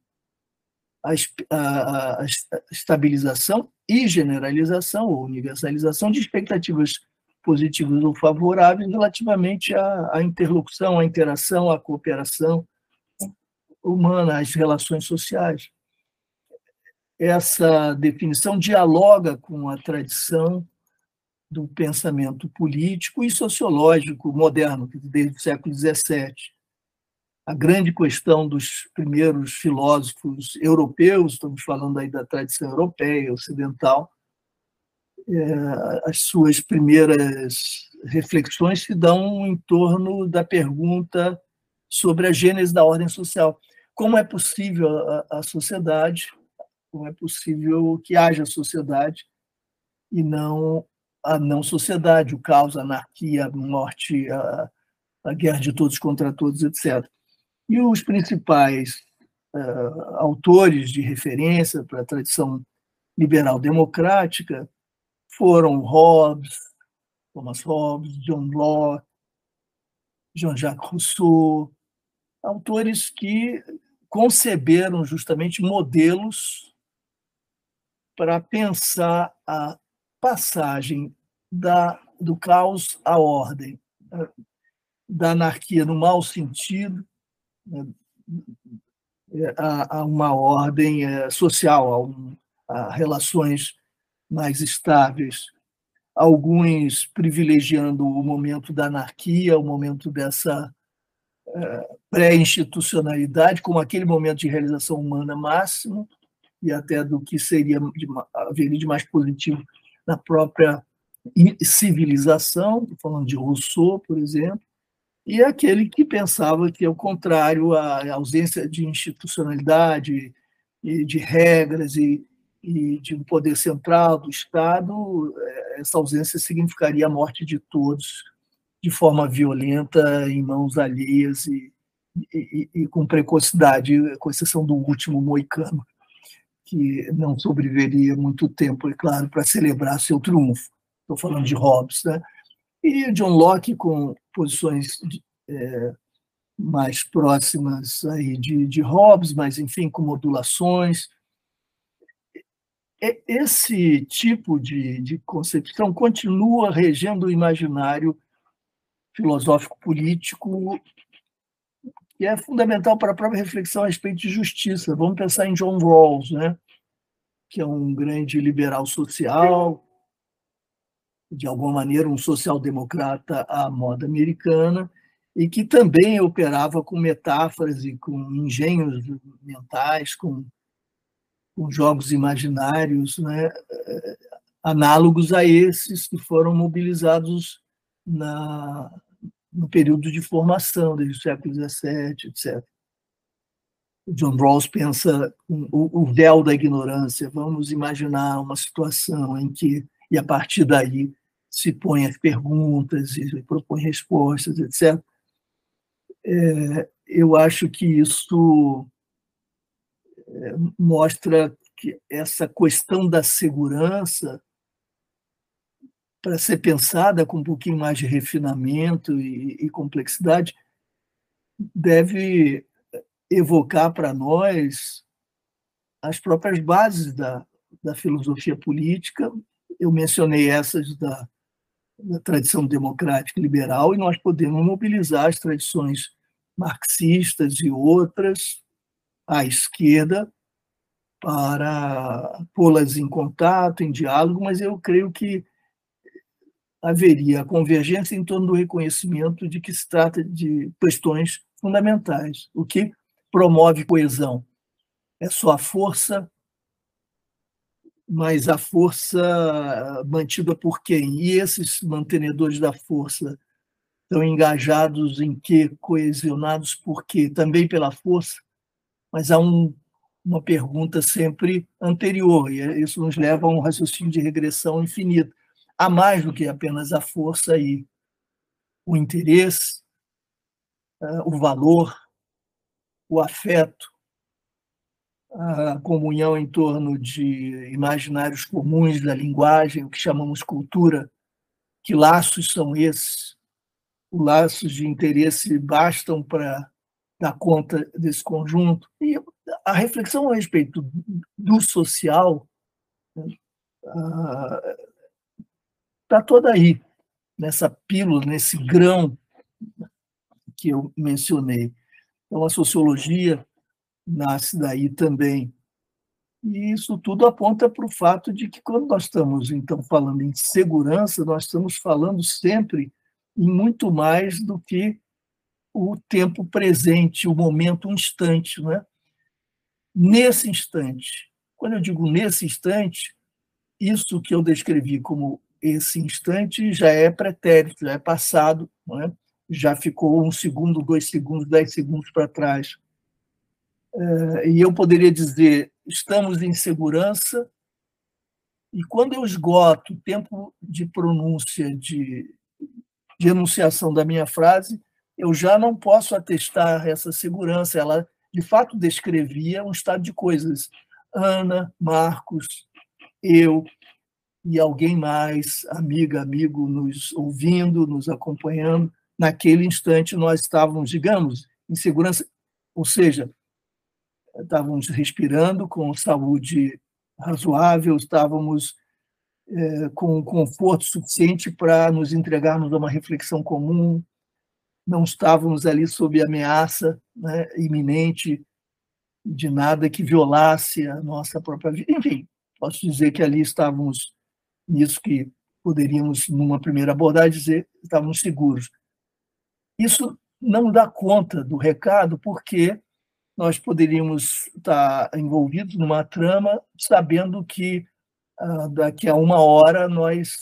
a, a, a estabilização e generalização ou universalização de expectativas positivas ou favoráveis relativamente à, à interlocução, à interação, à cooperação humana, às relações sociais essa definição dialoga com a tradição do pensamento político e sociológico moderno, desde o século XVII. A grande questão dos primeiros filósofos europeus, estamos falando aí da tradição europeia, ocidental, as suas primeiras reflexões se dão em torno da pergunta sobre a gênese da ordem social. Como é possível a, a sociedade como é possível que haja sociedade e não a não sociedade, o caos, a anarquia, a morte, a, a guerra de todos contra todos, etc. E os principais uh, autores de referência para a tradição liberal democrática foram Hobbes, Thomas Hobbes, John Locke, Jean-Jacques Rousseau, autores que conceberam justamente modelos para pensar a passagem da, do caos à ordem, né, da anarquia no mau sentido né, a, a uma ordem é, social, a, um, a relações mais estáveis, alguns privilegiando o momento da anarquia, o momento dessa é, pré-institucionalidade, como aquele momento de realização humana máximo, e até do que seria de, haveria de mais positivo na própria civilização, falando de Rousseau, por exemplo, e aquele que pensava que, ao contrário, a ausência de institucionalidade, de regras e, e de um poder central do Estado, eh, essa ausência significaria a morte de todos de forma violenta, em mãos alheias e, e, e, com precocidade, com exceção do último moicano, que não sobreviveria muito tempo, é claro, para celebrar seu triunfo. Estou falando de Hobbes. Né? E John Locke, com posições é, mais próximas aí de, de Hobbes, mas, enfim, com modulações. Esse tipo de, de concepção continua regendo o imaginário filosófico-político e é fundamental para a própria reflexão a respeito de justiça. Vamos pensar em John Rawls, né? que é um grande liberal social, de alguma maneira um social-democrata à moda americana, e que também operava com metáforas e com engenhos mentais, com, com jogos imaginários, né? análogos a esses que foram mobilizados na, no período de formação, desde o século XVII, etc. John Rawls pensa o, o véu da ignorância. Vamos imaginar uma situação em que, e a partir daí, se põe as perguntas e propõe respostas, etc. É, eu acho que isso mostra que essa questão da segurança para ser pensada com um pouquinho mais de refinamento e, e complexidade, deve evocar para nós as próprias bases da, da filosofia política. Eu mencionei essas da, da tradição democrática liberal, e nós podemos mobilizar as tradições marxistas e outras à esquerda para pô-las em contato, em diálogo, mas eu creio que haveria convergência em torno do reconhecimento de que se trata de questões fundamentais. O que promove coesão é só a força, mas a força mantida por quem? E esses mantenedores da força estão engajados em quê? Coesionados por quê? Também pela força, mas há um, uma pergunta sempre anterior, e isso nos leva a um raciocínio de regressão infinita há mais do que apenas a força e o interesse, eh, o valor, o afeto, a comunhão em torno de imaginários comuns da linguagem, o que chamamos cultura. Que laços são esses? Os laços de interesse bastam para dar conta desse conjunto? E a reflexão a respeito do social né, está toda aí, nessa pílula, nesse grão que eu mencionei. Então, a sociologia nasce daí também. E isso tudo aponta para o fato de que, quando nós estamos, então, falando em segurança, nós estamos falando sempre em muito mais do que o tempo presente, o momento, um instante. Não é? Nesse instante, quando eu digo nesse instante, isso que eu descrevi como esse instante já é pretérito, já é passado, é? já ficou um segundo, dois segundos, dez segundos para trás. É, e eu poderia dizer: estamos em segurança, e quando eu esgoto o tempo de pronúncia, de, de enunciação da minha frase, eu já não posso atestar essa segurança. Ela, de fato, descrevia um estado de coisas. Ana, Marcos, eu, e alguém mais, amiga, amigo, nos ouvindo, nos acompanhando. Naquele instante, nós estávamos, digamos, em segurança, ou seja, estávamos respirando com saúde razoável, estávamos é, com conforto suficiente para nos entregarmos a uma reflexão comum, não estávamos ali sob ameaça né, iminente de nada que violasse a nossa própria vida. Enfim, posso dizer que ali estávamos nisso que poderíamos, numa primeira abordagem, dizer estávamos seguros. Isso não dá conta do recado, porque nós poderíamos estar envolvidos numa trama sabendo que ah, daqui a uma hora nós,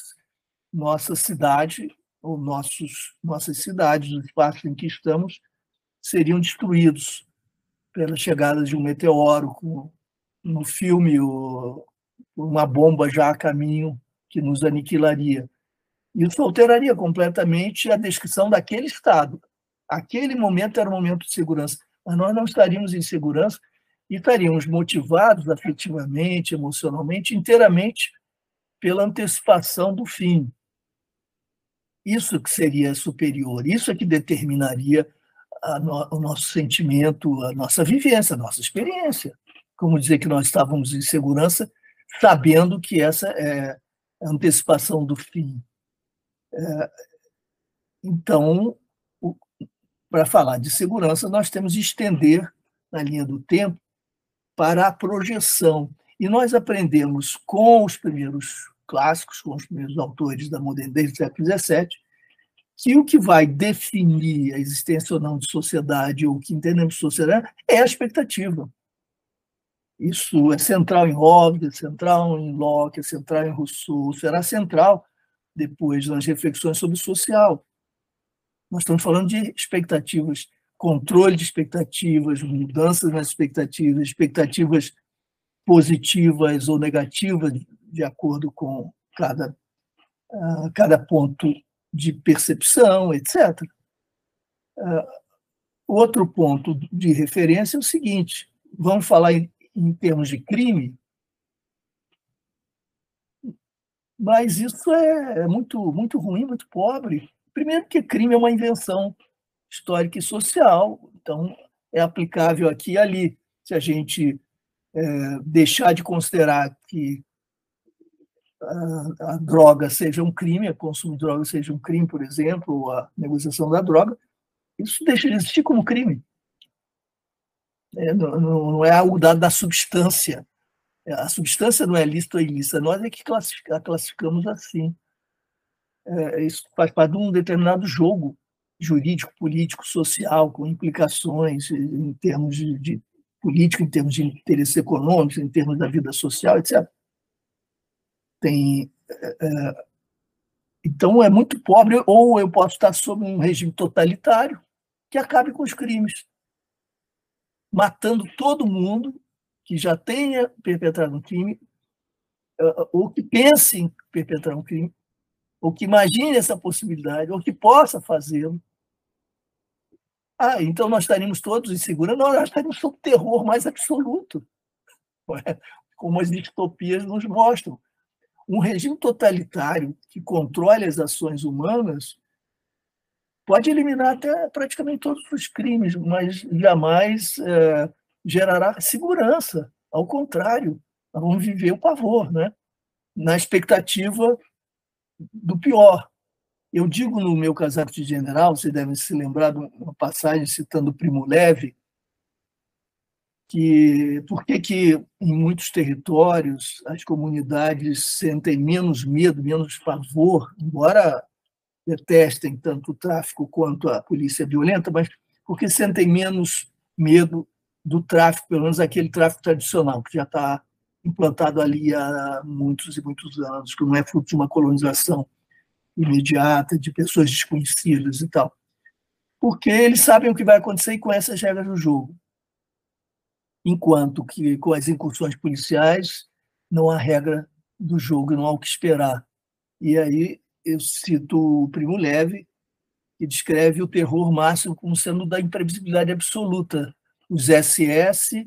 nossa cidade ou nossos, nossas cidades, os espaços em que estamos, seriam destruídos pela chegada de um meteoro, com, no filme, o, uma bomba já a caminho que nos aniquilaria. Isso alteraria completamente a descrição daquele estado. Aquele momento era um momento de segurança, mas nós não estaríamos em segurança e estaríamos motivados afetivamente, emocionalmente, inteiramente pela antecipação do fim. Isso que seria superior, isso é que determinaria no, o nosso sentimento, a nossa vivência, a nossa experiência. Como dizer que nós estávamos em segurança, sabendo que essa é a antecipação do fim. É, então, para falar de segurança, nós temos de estender na linha do tempo para a projeção. E nós aprendemos com os primeiros clássicos, com os primeiros autores da modernidade do século XVII, que o que vai definir a existência ou não de sociedade, ou o que entendemos de sociedade, é a expectativa. Isso é central em Hobbes, é central em Locke, é central em Rousseau, será central depois nas reflexões sobre o social. Nós estamos falando de expectativas, controle de expectativas, mudanças nas expectativas, expectativas positivas ou negativas, de acordo com cada, uh, cada ponto de percepção, etc. Uh, outro ponto de referência é o seguinte: vamos falar em, em termos de crime, mas isso é, é muito, muito ruim, muito pobre. Primeiro, que crime é uma invenção histórica e social, então é aplicável aqui e ali. Se a gente é, deixar de considerar que a, a, droga seja um crime, o consumo de droga seja um crime, por exemplo, ou a negociação da droga, isso deixa de existir como crime. É, não, não, é algo dado da substância. A substância não é lícita ou ilícita, nós é que classifica, classificamos assim. É, isso faz parte de um determinado jogo jurídico, político, social, com implicações em termos de, de político, em termos de interesses econômicos, em termos da vida social, etc tem. É, então, é muito pobre, ou eu posso estar sob um regime totalitário que acabe com os crimes, matando todo mundo que já tenha perpetrado um crime, é, ou que pense em perpetrar um crime, ou que imagine essa possibilidade, ou que possa fazê-lo. Ah, então nós estaríamos todos segurança? Não, nós estaríamos sob terror mais absoluto, *laughs* como as distopias nos mostram um regime totalitário que controle as ações humanas pode eliminar até praticamente todos os crimes, mas jamais é, gerará segurança. Ao contrário, vamos viver o pavor, né? na expectativa do pior. Eu digo no meu casaco de general, vocês devem se lembrar de uma passagem citando Primo Levi, que por que, que em muitos territórios as comunidades sentem menos medo, menos pavor, embora detestem tanto o tráfico quanto a polícia violenta, mas porque sentem menos medo do tráfico, pelo menos aquele tráfico tradicional, que já está implantado ali há muitos e muitos anos, que não é fruto de uma colonização imediata, de pessoas desconhecidas e tal. Porque eles sabem o que vai acontecer e conhecem as regras do jogo enquanto que com as incursões policiais não há regra do jogo, não há o que esperar. E aí eu cito o Primo Leve, que descreve o terror máximo como sendo da imprevisibilidade absoluta. Os SS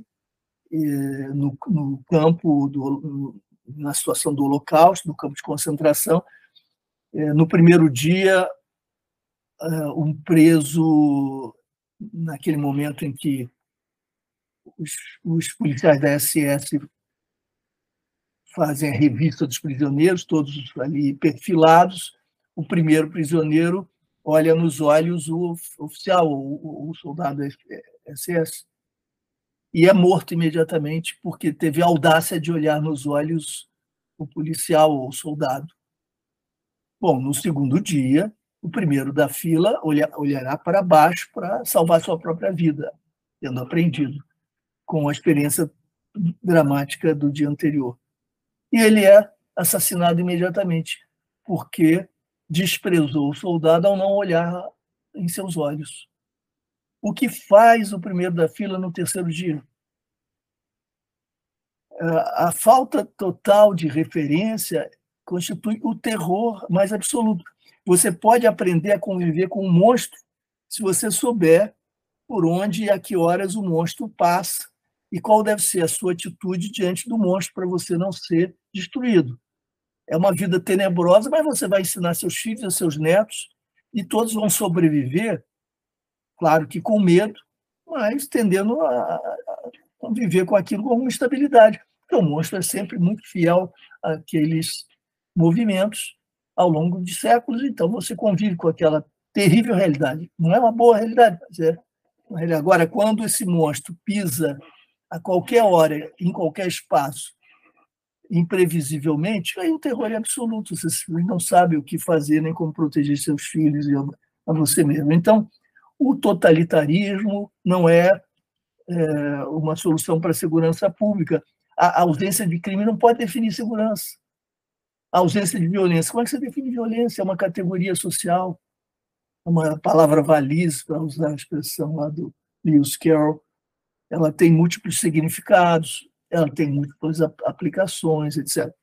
no, no campo, do, na situação do Holocausto, no campo de concentração, no primeiro dia, um preso, naquele momento em que os, os policiais da SS fazem a revista dos prisioneiros, todos ali perfilados. O primeiro prisioneiro olha nos olhos o oficial, o, o soldado SS, e é morto imediatamente porque teve a audácia de olhar nos olhos o policial ou o soldado. Bom, no segundo dia, o primeiro da fila olhará para baixo para salvar sua própria vida, tendo aprendido com a experiência dramática do dia anterior. E ele é assassinado imediatamente, porque desprezou o soldado ao não olhar em seus olhos. O que faz o primeiro da fila no terceiro dia? A falta total de referência constitui o terror mais absoluto. Você pode aprender a conviver com um monstro se você souber por onde e a que horas o monstro passa e qual deve ser a sua atitude diante do monstro para você não ser destruído. É uma vida tenebrosa, mas você vai ensinar seus filhos e seus netos e todos vão sobreviver, claro que com medo, mas tendendo a conviver com aquilo com uma estabilidade. Porque o monstro é sempre muito fiel àqueles movimentos ao longo de séculos, então você convive com aquela terrível realidade. Não é uma boa realidade, mas é Agora, quando esse monstro pisa a qualquer hora, em qualquer espaço, imprevisivelmente, aí o terror é absoluto. Você não sabe o que fazer, nem como proteger seus filhos e a você mesmo. Então, o totalitarismo não é, é uma solução para a segurança pública. A ausência de crime não pode definir segurança. A ausência de violência. Como é que você define violência? É uma categoria social uma palavra valise, para usar a expressão lá do Lewis Carroll, ela tem múltiplos significados, ela tem múltiplas aplicações, etc.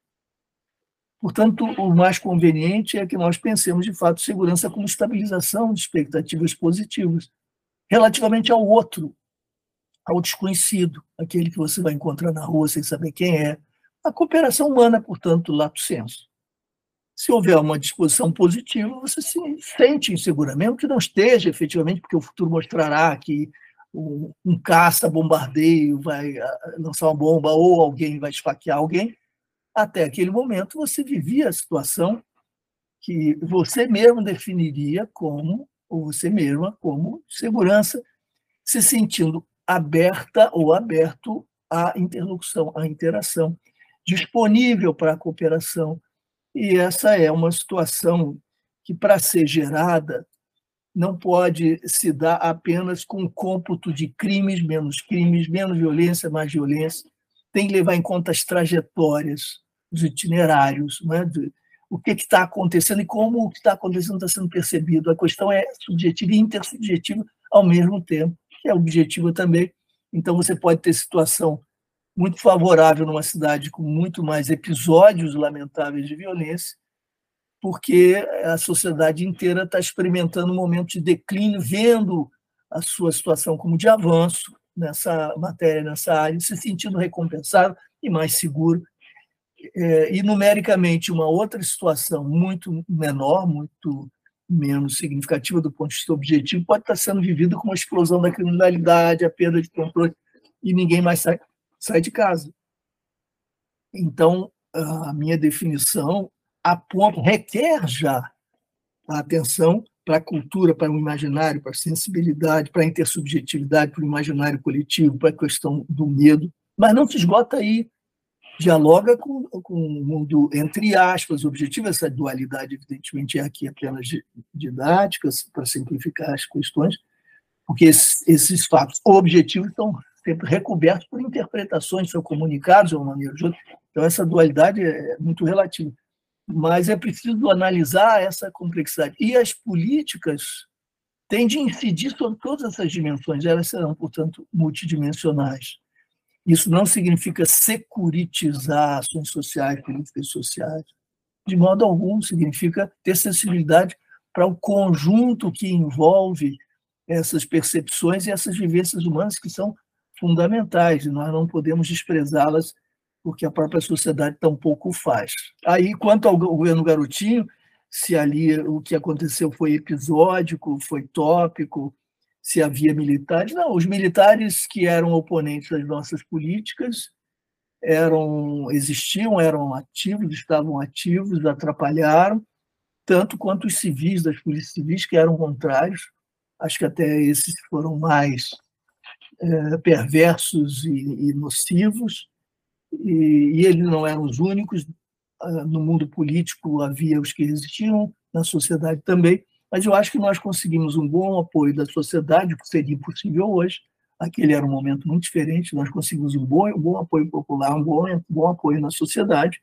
Portanto, o mais conveniente é que nós pensemos, de fato, segurança como estabilização de expectativas positivas relativamente ao outro, ao desconhecido, aquele que você vai encontrar na rua sem saber quem é. A cooperação humana, portanto, lato senso. Se houver uma disposição positiva, você se sente insegura, mesmo que não esteja efetivamente, porque o futuro mostrará que um, um caça-bombardeio vai ah, lançar uma bomba ou alguém vai esfaquear alguém. Até aquele momento, você vivia a situação que você mesmo definiria como, ou você mesma, como segurança, se sentindo aberta ou aberto à interlocução, à interação, disponível para a cooperação, e essa é uma situação que, para ser gerada, não pode se dar apenas com cômputo de crimes, menos crimes, menos violência, mais violência. Tem que levar em conta as trajetórias, os itinerários, né? o que está acontecendo e como o que está acontecendo está sendo percebido. A questão é subjetiva e intersubjetiva ao mesmo tempo, que é objetiva também. Então, você pode ter situação muito favorável numa cidade com muito mais episódios lamentáveis de violência, porque a sociedade inteira está experimentando um momento de declínio, vendo a sua situação como de avanço nessa matéria, nessa área, se sentindo recompensado e mais seguro. É, e, numericamente, uma outra situação muito menor, muito menos significativa do ponto de vista objetivo, pode estar sendo vivida com a explosão da criminalidade, a perda de controle, e ninguém mais sai sai de casa. Então, a minha definição aponta, requer já a atenção para a cultura, para o imaginário, para a sensibilidade, para a intersubjetividade, para o imaginário coletivo, para a questão do medo, mas não se esgota aí. Dialoga com, com o mundo, entre aspas, objetivo, essa dualidade, evidentemente, é aqui apenas didática, para simplificar as questões, porque esses, esses fatos objetivos estão sempre recobertos por interpretações, são comunicados de uma maneira ou de outra. Então, essa dualidade é muito relativa. Mas é preciso analisar essa complexidade. E as políticas têm de incidir sobre todas essas dimensões, elas serão, portanto, multidimensionais. Isso não significa securitizar ações sociais, políticas sociais. De modo algum, significa ter sensibilidade para o conjunto que envolve essas percepções e essas vivências humanas que são fundamentais e nós não podemos desprezá-las porque a própria sociedade tampouco faz. Aí, quanto ao governo Garotinho, se ali o que aconteceu foi episódico, foi tópico, se havia militares, não, os militares que eram oponentes das nossas políticas eram existiam, eram ativos, estavam ativos, atrapalharam, tanto quanto os civis das polícias civis que eram contrários. Acho que até esses foram mais é, perversos e, e nocivos, e, e, eles não eram os únicos. Ah, no mundo político havia os que resistiam, na sociedade também, mas eu acho que nós conseguimos um bom apoio da sociedade, o que seria impossível hoje. Aquele era um momento muito diferente, nós conseguimos um bom, um bom apoio popular, um bom, um bom apoio na sociedade,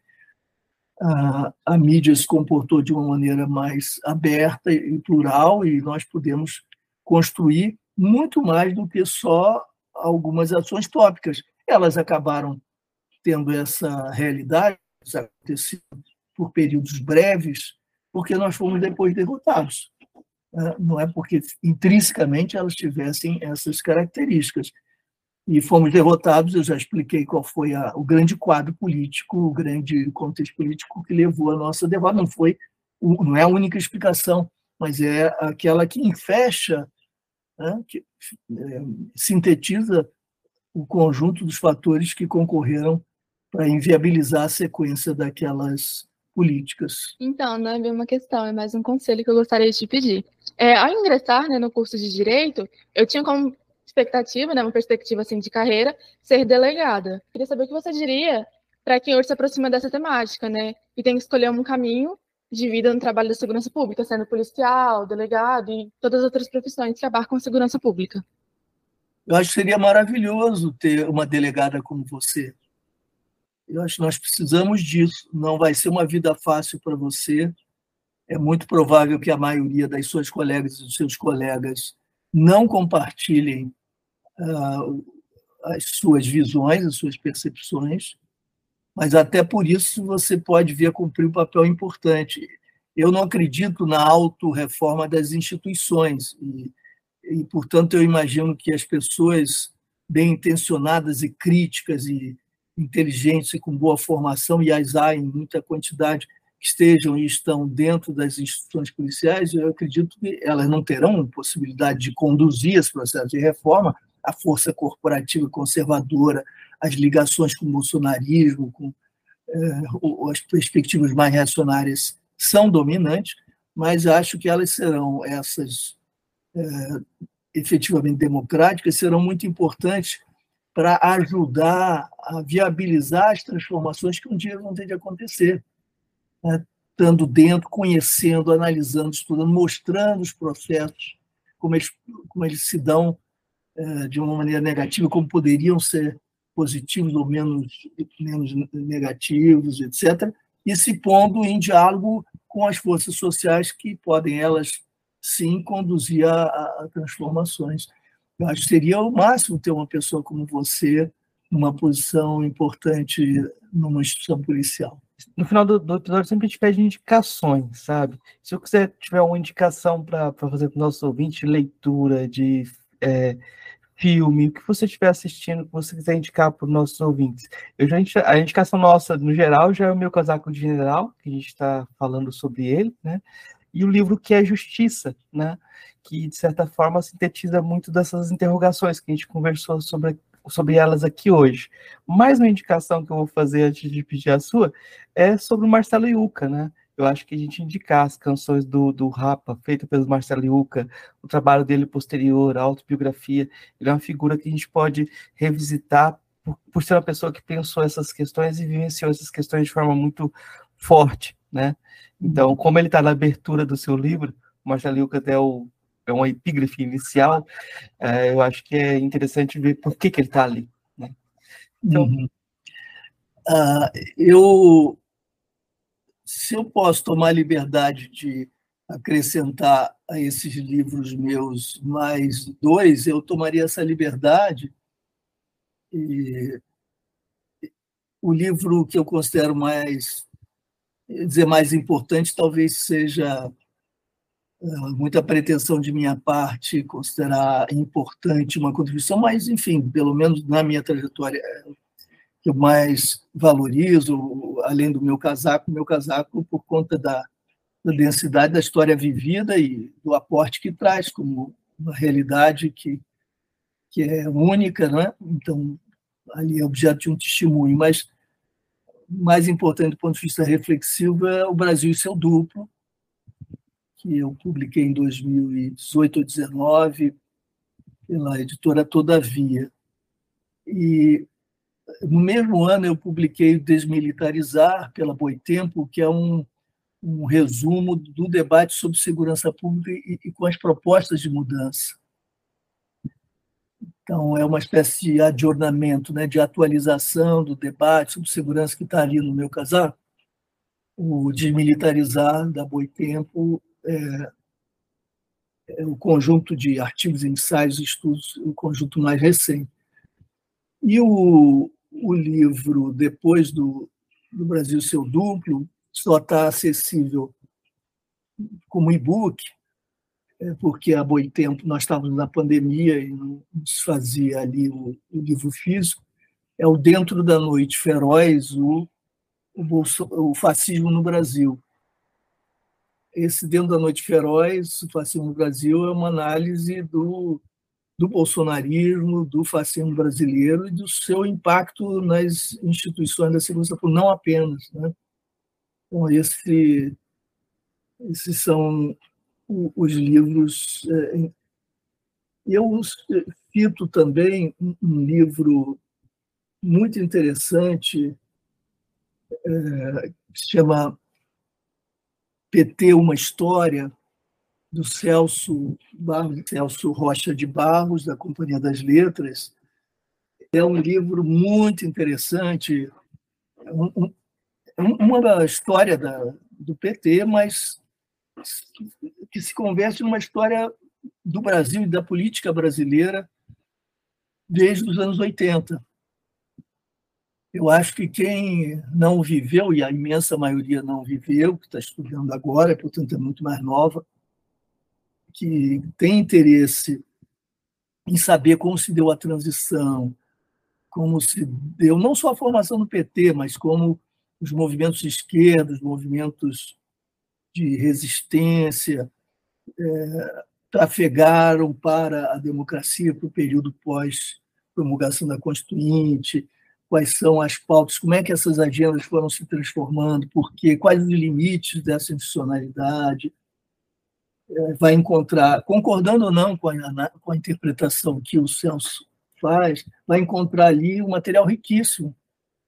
a, a mídia se comportou de uma maneira mais aberta e plural e nós pudemos construir muito mais do que só algumas ações tópicas. Elas acabaram tendo essa realidade, acontecido por períodos breves, porque nós fomos depois derrotados. Né? Não é porque intrinsecamente elas tivessem essas características. E fomos derrotados, eu já expliquei qual foi a, o grande quadro político, o grande contexto político que levou a nossa derrota. Não foi, não é a única explicação, mas é aquela que fecha, né, que é, sintetiza o conjunto dos fatores que concorreram para inviabilizar a sequência daquelas políticas. Então, não é bem uma questão, é mais um conselho que eu gostaria de te pedir. É, ao ingressar né, no curso de Direito, eu tinha como expectativa, né, uma perspectiva assim, de carreira, ser delegada. Queria saber o que você diria para quem hoje se aproxima dessa temática, né, e tem que escolher um caminho de vida no trabalho da segurança pública, sendo policial, delegado e todas as outras profissões que abarcam a segurança pública. Eu acho que seria maravilhoso ter uma delegada como você. Eu acho que nós precisamos disso. Não vai ser uma vida fácil para você. É muito provável que a maioria das suas colegas e dos seus colegas não compartilhem uh, as suas visões, as suas percepções, mas até por isso você pode vir a cumprir um papel importante. Eu não acredito na auto-reforma das instituições e, e, portanto, eu imagino que as pessoas bem intencionadas e críticas e inteligentes e com boa formação, e as há em muita quantidade, que estejam e estão dentro das instituições policiais, eu acredito que elas não terão possibilidade de conduzir esse processo de reforma, a força corporativa conservadora, as ligações com o bolsonarismo, com eh, as perspectivas mais reacionárias são dominantes, mas acho que elas serão essas eh, efetivamente democráticas, serão muito importantes para ajudar a viabilizar as transformações que um dia vão ter de acontecer né, estando dentro, conhecendo, analisando, estudando, mostrando os processos, como eles, como eles se dão é, de uma maneira negativa, como poderiam ser positivos ou menos, menos negativos, etc., e se pondo em diálogo com as forças sociais que podem, elas, sim, conduzir a, a transformações. Eu acho que seria o máximo ter uma pessoa como você numa posição importante numa instituição policial no final do, do, episódio sempre a gente pede indicações, sabe? Se quiser tiver uma indicação para fazer para o nosso ouvinte, leitura de é, filme, o que você estiver assistindo, que você quiser indicar para os nossos ouvintes. Eu já, a indicação nossa, no geral, já é o meu casaco de general, que a gente está falando sobre ele, né? E o livro que é Justiça, né? Que, de certa forma, sintetiza muito dessas interrogações que a gente conversou sobre sobre elas aqui hoje. Mais uma indicação que eu vou fazer antes de pedir a sua é sobre o Marcelo Iuca, né? Eu acho que a gente indicar as canções do, do Rapa, feita pelo Marcelo Iuca, o trabalho dele posterior, a autobiografia, ele é uma figura que a gente pode revisitar por, por ser uma pessoa que pensou essas questões e vivenciou essas questões de forma muito forte, né? Então, como ele está na abertura do seu livro, Marcelo é o é uma epígrafe inicial, é, eu acho que é interessante ver por que, que ele está ali. Né? Então, uhum. uh, eu, se eu posso tomar liberdade de acrescentar a esses livros meus mais dois, eu tomaria essa liberdade. E o livro que eu considero mais dizer mais importante talvez seja muita pretensão de minha parte considerar importante uma contribuição, mas, enfim, pelo menos na minha trajetória, que eu mais valorizo, além do meu casaco, meu casaco por conta da, da densidade da história vivida e do aporte que traz como uma realidade que, que é única, né? então ali é objeto de um testemunho, mas mais importante do ponto de vista reflexivo é o Brasil e seu duplo, que eu publiquei em 2018 ou 2019 pela editora Todavia. E no mesmo ano eu publiquei Desmilitarizar pela Boitempo, que é um, um resumo do debate sobre segurança pública e, e com as propostas de mudança. Então, é uma espécie de adornamento, né, de atualização do debate sobre segurança que está ali no meu casaco. o Desmilitarizar, da Boitempo, é, é o conjunto de artigos, ensaios estudos, o conjunto mais recente. E o, o livro, depois do, do Brasil Seu Duplo, só está acessível como e-book, porque há boi tempo nós estávamos na pandemia e não se fazia ali o, o livro físico. É o Dentro da Noite Feroz, o, o, Bolso, o fascismo no Brasil. Esse Dentro da Noite Feroz, o fascismo no Brasil, é uma análise do, do bolsonarismo, do fascismo brasileiro e do seu impacto nas instituições da segurança pública, não apenas. Né? Então, esse, esses são os livros. É, eu cito também um livro muito interessante é, que se chama PT Uma História, do Celso, Barros, Celso Rocha de Barros, da Companhia das Letras. É um livro muito interessante, um, um, uma história da, do PT, mas que se converte numa história do Brasil e da política brasileira desde os anos 80. Eu acho que quem não viveu, e a imensa maioria não viveu, que está estudando agora, portanto é muito mais nova, que tem interesse em saber como se deu a transição, como se deu não só a formação do PT, mas como os movimentos de esquerda, os movimentos de resistência é, trafegaram para a democracia, para o período pós-promulgação da Constituinte, quais são as pautas, como é que essas agendas foram se transformando, por quê, quais os limites dessa institucionalidade, é, vai encontrar, concordando ou não com a, com a interpretação que o Celso faz, vai encontrar ali um material riquíssimo.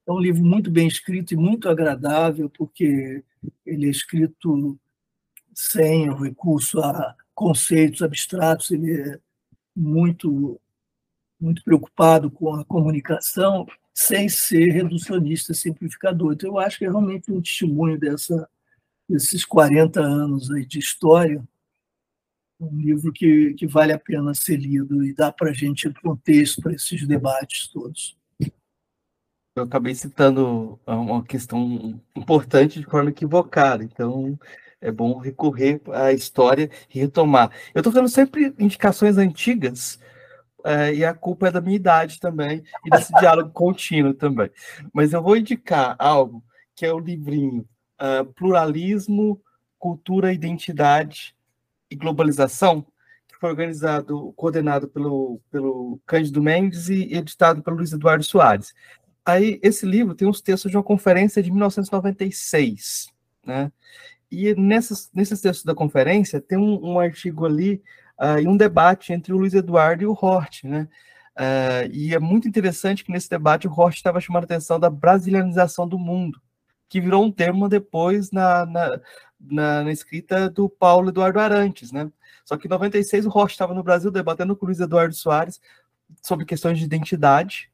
É um livro muito bem escrito e muito agradável, porque ele é escrito sem o recurso a conceitos abstratos, ele é muito, muito preocupado com a comunicação, sem ser reducionista, simplificador. Então, eu acho que é realmente um testemunho dessa, desses 40 anos aí de história um livro que, que vale a pena ser lido e dá para a gente contexto para esses debates todos. Eu acabei citando uma questão importante de forma equivocada, então é bom recorrer à história e retomar. Eu estou fazendo sempre indicações antigas, é, e a culpa é da minha idade também, e desse *laughs* diálogo contínuo também. Mas eu vou indicar algo que é o livrinho uh, Pluralismo, Cultura Identidade, e Globalização, que foi organizado, coordenado pelo, pelo Cândido Mendes e editado pelo Luiz Eduardo Soares. Aí, esse livro tem os textos de uma conferência de 1996, né? E nessas, nesses textos da conferência tem um, um artigo ali uh, e um debate entre o Luiz Eduardo e o Hort, né? Uh, e é muito interessante que nesse debate o Hort estava chamando a atenção da brasilianização do mundo, que virou um termo depois na, na, na, na escrita do Paulo Eduardo Arantes, né? Só que em 96 o Rocha estava no Brasil debatendo com o Luiz Eduardo Soares sobre questões de identidade,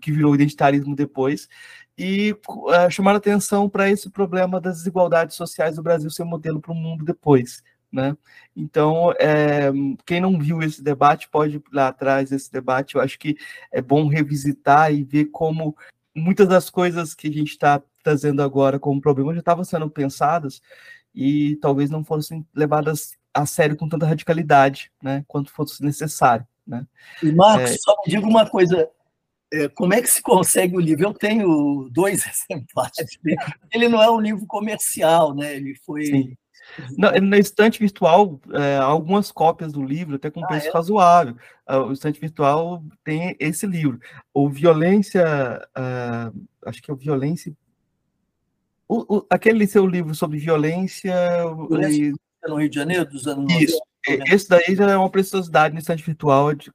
que virou identitarismo depois, e uh, chamaram atenção para esse problema das desigualdades sociais do Brasil ser modelo para o mundo depois. Né? Então, é, quem não viu esse debate pode ir lá atrás desse debate. Eu acho que é bom revisitar e ver como muitas das coisas que a gente está trazendo agora como problema já estavam sendo pensadas e talvez não fossem levadas a sério com tanta radicalidade, né, quanto fosse necessário, né. E Marcos, é... só me diga uma coisa, como é que se consegue o livro? Eu tenho dois *laughs* exemplares. Ele não é um livro comercial, né? Ele foi Sim. No, na estante virtual, é, algumas cópias do livro, até com ah, preço é? razoável. Uh, o estante virtual tem esse livro. O Violência, uh, acho que é o Violência o, o, aquele seu livro sobre violência. violência e... no Rio de Janeiro, dos anos Isso. 90. Esse daí já é uma preciosidade no estante virtual, de,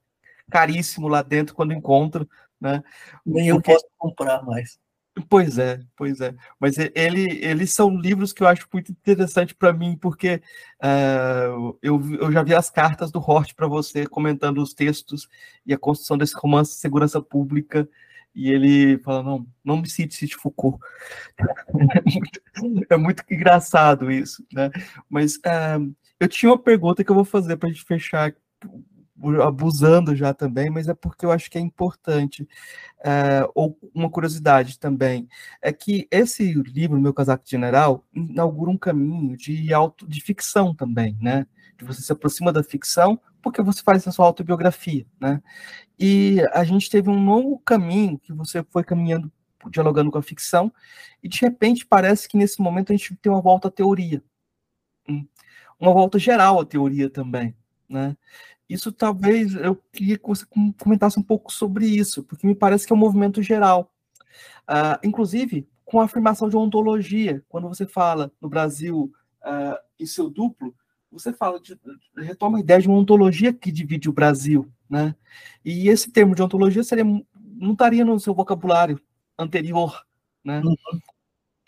caríssimo lá dentro quando encontro. Né? Nem eu posso comprar mais. Pois é, pois é. Mas ele, eles são livros que eu acho muito interessante para mim, porque uh, eu, eu já vi as cartas do Hort para você, comentando os textos e a construção desse romance segurança pública e ele fala, não, não me cite, cite Foucault. é, *laughs* muito, é muito engraçado isso, né? Mas uh, eu tinha uma pergunta que eu vou fazer para a gente fechar abusando já também, mas é porque eu acho que é importante. É, ou uma curiosidade também, é que esse livro, Meu Casaco General, inaugura um caminho de, auto, de ficção também, né? De você se aproxima da ficção porque você faz a sua autobiografia, né? E a gente teve um novo caminho que você foi caminhando, dialogando com a ficção, e de repente parece que nesse momento a gente tem uma volta à teoria, hum, uma volta geral à teoria também, né? Isso talvez eu queria que você comentasse um pouco sobre isso, porque me parece que é um movimento geral. Uh, inclusive, com a afirmação de ontologia, quando você fala no Brasil uh, em seu duplo, você fala de, retoma a ideia de uma ontologia que divide o Brasil, né? E esse termo de ontologia seria, não estaria no seu vocabulário anterior, né? Uhum.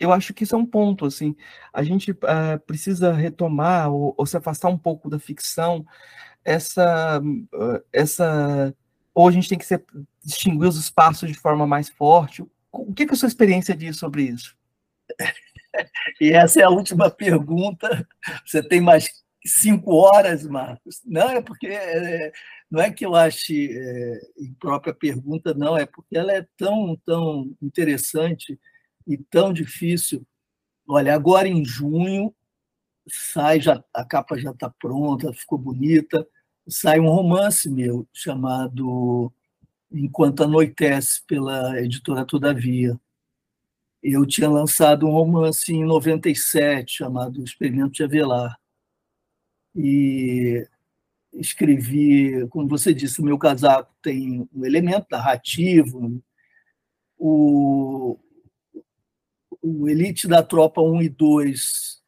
Eu acho que isso é um ponto, assim, a gente uh, precisa retomar ou, ou, se afastar um pouco da ficção, essa, essa ou a gente tem que ser, distinguir os espaços de forma mais forte? O que, que é a sua experiência diz sobre isso? *laughs* E essa é a última pergunta. Você tem mais cinco horas, Marcos? Não, é porque é, não é que eu ache é, própria pergunta, não, é porque ela é tão, tão interessante e tão difícil. Olha, agora em junho sai, já, a capa já está pronta, ficou bonita sai um romance meu chamado Enquanto Anoitece, pela editora Todavia. Eu tinha lançado um romance em 97 chamado Experimento de Avelar. E escrevi, como você disse, o meu casaco tem um elemento narrativo. O, o Elite da Tropa 1 e 2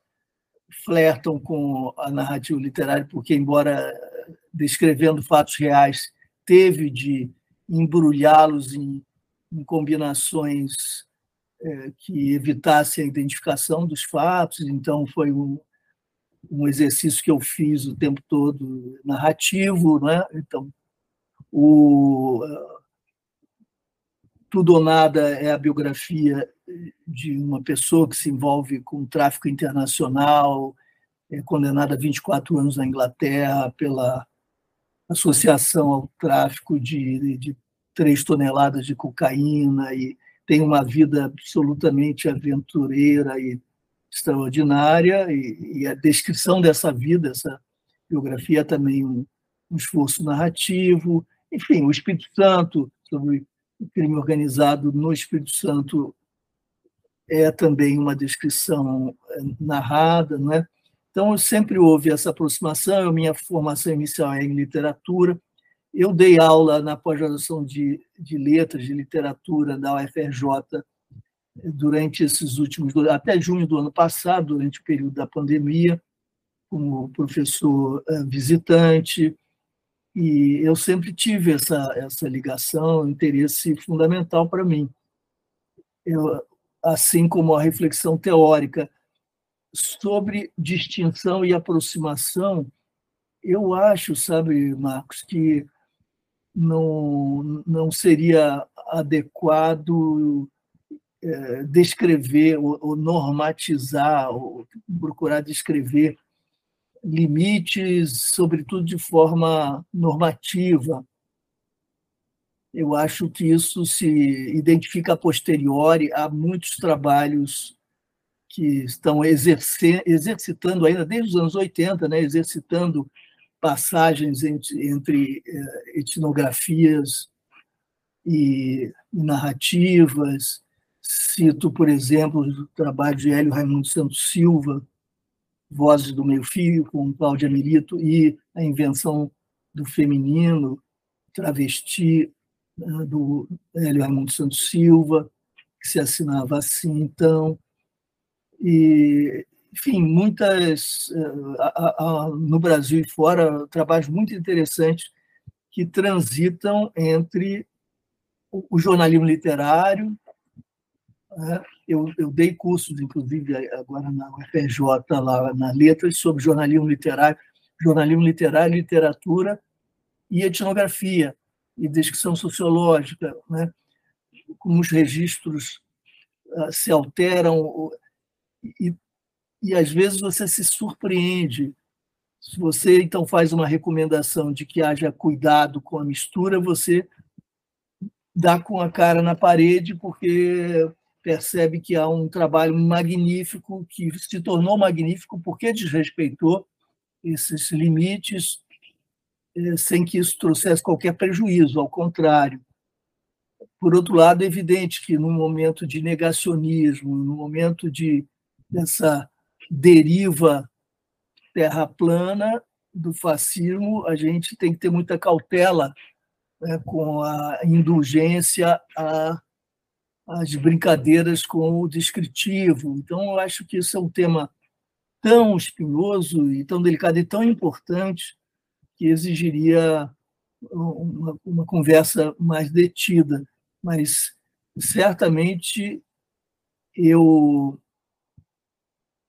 flertam com a narrativa literária, porque, embora descrevendo fatos reais, teve de embrulhá-los em, em, combinações é, que evitassem a identificação dos fatos. Então, foi um, um exercício que eu fiz o tempo todo narrativo. Né? Então, o Tudo ou Nada é a biografia de uma pessoa que se envolve com tráfico internacional, é condenada a 24 anos na Inglaterra pela associação ao tráfico de, de 3 toneladas de cocaína e tem uma vida absolutamente aventureira e extraordinária e, e a descrição dessa vida, essa biografia é também um, um esforço narrativo. Enfim, o Espírito Santo, sobre o crime organizado no Espírito Santo, é também uma descrição eh, narrada, não é? Então, sempre houve essa aproximação. Minha formação inicial é em literatura. Eu dei aula na pós-graduação de, de letras, de literatura da UFRJ durante esses últimos até junho do ano passado, durante o período da pandemia, como professor eh, visitante. E eu sempre tive essa, essa ligação, interesse fundamental para mim. Eu, assim como a reflexão teórica sobre distinção e aproximação, eu acho, sabe, Marcos, que não, não seria adequado é, descrever ou, ou normatizar, ou procurar descrever limites, sobretudo de forma normativa. Eu acho que isso se identifica a posteriori a muitos trabalhos que estão exercitando ainda desde os anos 80, né, exercitando passagens entre, entre eh, etnografias e, narrativas. Cito, por exemplo, o trabalho de Hélio Raimundo Santos Silva, Vozes do Meio Fio, com Cláudia Milito, e a invenção do feminino, travesti, do Hélio Raimundo Santos Silva, que se assinava assim. Então, e, enfim, muitas, eh, no Brasil e fora, trabalhos muito interessantes que transitam entre o jornalismo literário. Né? Eu, eu dei cursos, inclusive, agora na UFRJ, lá na Letras, sobre jornalismo literário, jornalismo literário, literatura e etnografia e descrição sociológica. Né? como os registros uh, se alteram, e, e às vezes você se surpreende. Se você então faz uma recomendação de que haja cuidado com a mistura, você dá com a cara na parede, porque percebe que há um trabalho magnífico, que se tornou magnífico porque desrespeitou esses limites, sem que isso trouxesse qualquer prejuízo, ao contrário. Por outro lado, é evidente que no momento de negacionismo, no momento de dessa deriva terra plana do fascismo, a gente tem que ter muita cautela né, com a indulgência a as brincadeiras com o descritivo. Então, eu acho que isso é um tema tão espinhoso e tão delicado e tão importante que exigiria uma, uma conversa mais detida. Mas, certamente, eu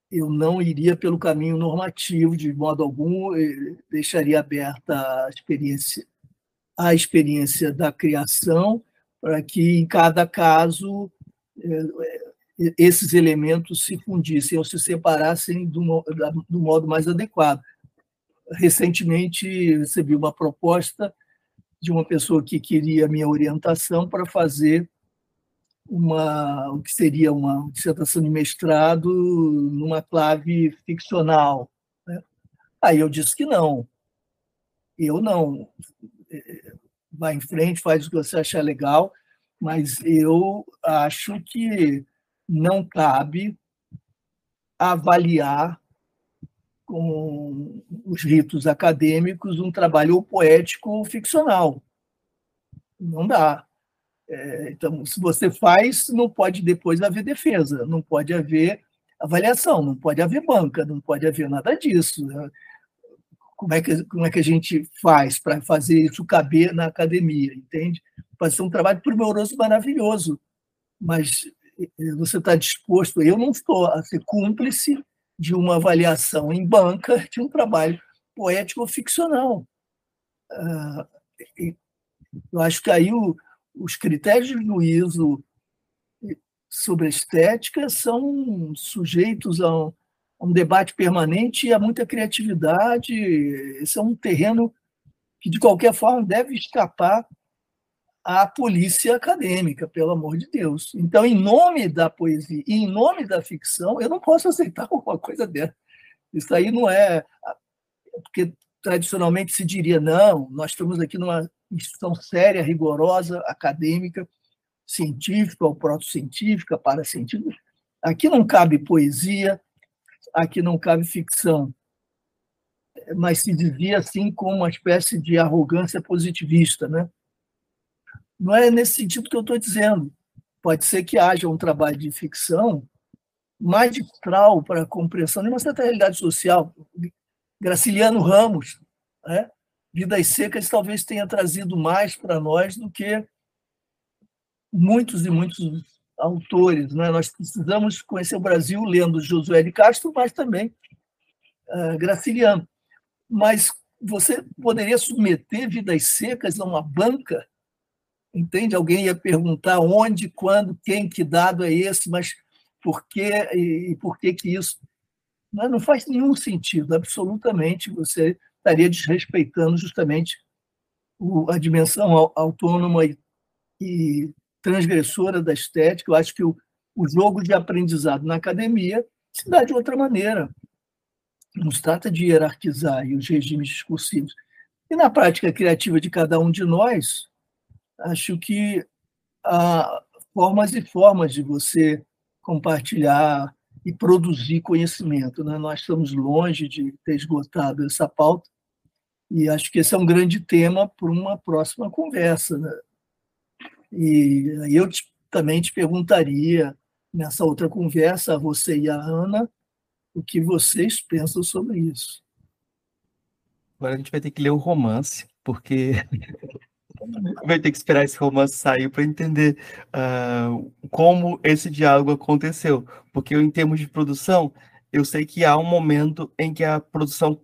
eu não iria pelo caminho normativo de modo algum, deixaria aberta a experiência a experiência da criação para que, em cada caso, é, é, esses elementos se fundissem ou se separassem do, do modo mais adequado. Recentemente, recebi uma proposta de uma pessoa que queria minha orientação para fazer uma, o que seria uma dissertação de mestrado numa clave ficcional. Né? Aí eu disse que não. Eu não vai em frente, faz o que você achar legal, mas eu acho que não cabe avaliar com os ritos acadêmicos um trabalho poético ficcional. Não dá. É, então, se você faz, não pode depois haver defesa, não pode haver avaliação, não pode haver banca, não pode haver nada disso. Né? como é que, como é que a gente faz para fazer isso caber na academia, entende? Pode ser um trabalho primoroso maravilhoso, mas eh, você está disposto, eu não estou a ser cúmplice de uma avaliação em banca de um trabalho poético ou ficcional. Ah, eu acho que aí os critérios de juízo sobre a estética são sujeitos a um, um debate permanente e há muita criatividade. Esse é um terreno que, de qualquer forma, deve escapar à polícia acadêmica, pelo amor de Deus. Então, em nome da poesia e em nome da ficção, eu não posso aceitar *laughs* uma coisa dessa. Isso aí não é. Porque tradicionalmente se diria, não, nós estamos aqui numa instituição séria, rigorosa, acadêmica, científica ou proto-científica, para-científica. Aqui não cabe poesia, aqui não cabe ficção, mas se dizia assim com uma espécie de arrogância positivista, né? Não é nesse sentido que eu estou dizendo. Pode ser que haja um trabalho de ficção magistral para a compreensão de uma certa realidade social. Graciliano Ramos, né? Vidas Secas talvez tenha trazido mais para nós do que muitos e muitos autores. Né? Nós precisamos conhecer o Brasil lendo Josué de Castro, mas também uh, Graciliano. Mas você poderia submeter Vidas Secas a uma banca, entende? Alguém ia perguntar onde, quando, quem, que dado é esse, mas por quê e, por que que isso... Mas não faz nenhum sentido, absolutamente. Você estaria desrespeitando justamente a dimensão autônoma e, e transgressora da estética. Eu acho que o, o jogo de aprendizado na academia se dá de outra maneira. Não se trata de hierarquizar os regimes discursivos. E na prática criativa de cada um de nós, acho que há formas e formas de você compartilhar e produzir conhecimento. Né? Nós estamos longe de ter esgotado essa pauta, e acho que esse é um grande tema para uma próxima conversa. Né? E eu te, também te perguntaria, nessa outra conversa, a você e a Ana, o que vocês pensam sobre isso. Agora a gente vai ter que ler o romance, porque vai ter que esperar esse romance sair para entender uh, como esse diálogo aconteceu. Porque em termos de produção, eu sei que há um momento em que a produção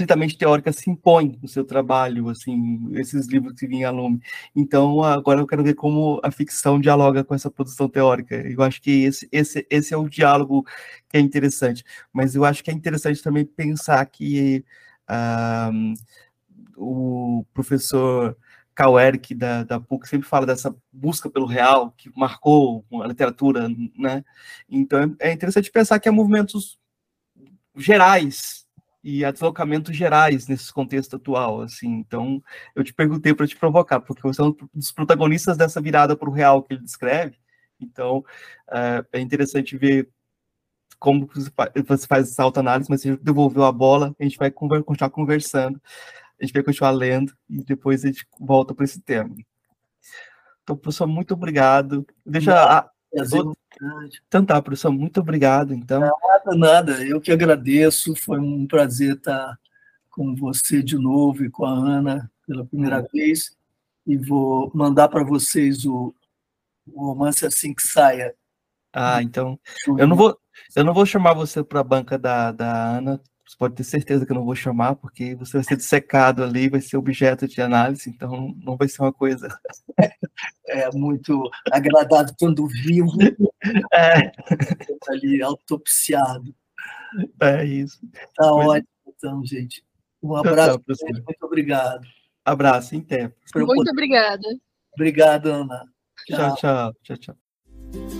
estritamente teórica se impõe no seu trabalho, assim, esses livros que vinham a lume. Então, agora eu quero ver como a ficção dialoga com essa produção teórica. Eu acho que esse, esse, esse é o diálogo que é interessante. Mas eu acho que é interessante também pensar que ah, o professor Karl Eric da, da PUC sempre fala dessa busca pelo real que marcou a literatura, né? Então é interessante pensar que há movimentos gerais e há deslocamentos gerais nesse contexto atual, assim. Então eu te perguntei para te provocar, porque você é um dos protagonistas dessa virada para o real que ele descreve. Então é, é interessante ver como você faz essa autoanálise, mas você devolveu a bola, a gente vai continuar conversando a gente vai continuar lendo e depois a gente volta para esse tema. Então, professor, muito obrigado. Deixa a. Então tá, professor, muito obrigado. Então. Nada, nada. Eu que agradeço. Foi um prazer estar com você de novo e com a Ana pela primeira hum. vez. E vou mandar para vocês o, o romance assim que saia. Ah, então. Eu não vou, eu não vou chamar você para a banca da, da Ana, você pode ter certeza que eu não vou chamar, porque você vai ser dissecado ali, vai ser objeto de análise, então não vai ser uma coisa. *laughs* É muito agradável quando vivo, *laughs* é. ali autopsiado. É isso. Tá Mas... ótimo, então, gente. Um abraço, tá, muito obrigado. Abraço, em tempo. Muito obrigada. Obrigado, Ana. Tchau, tchau, tchau, tchau.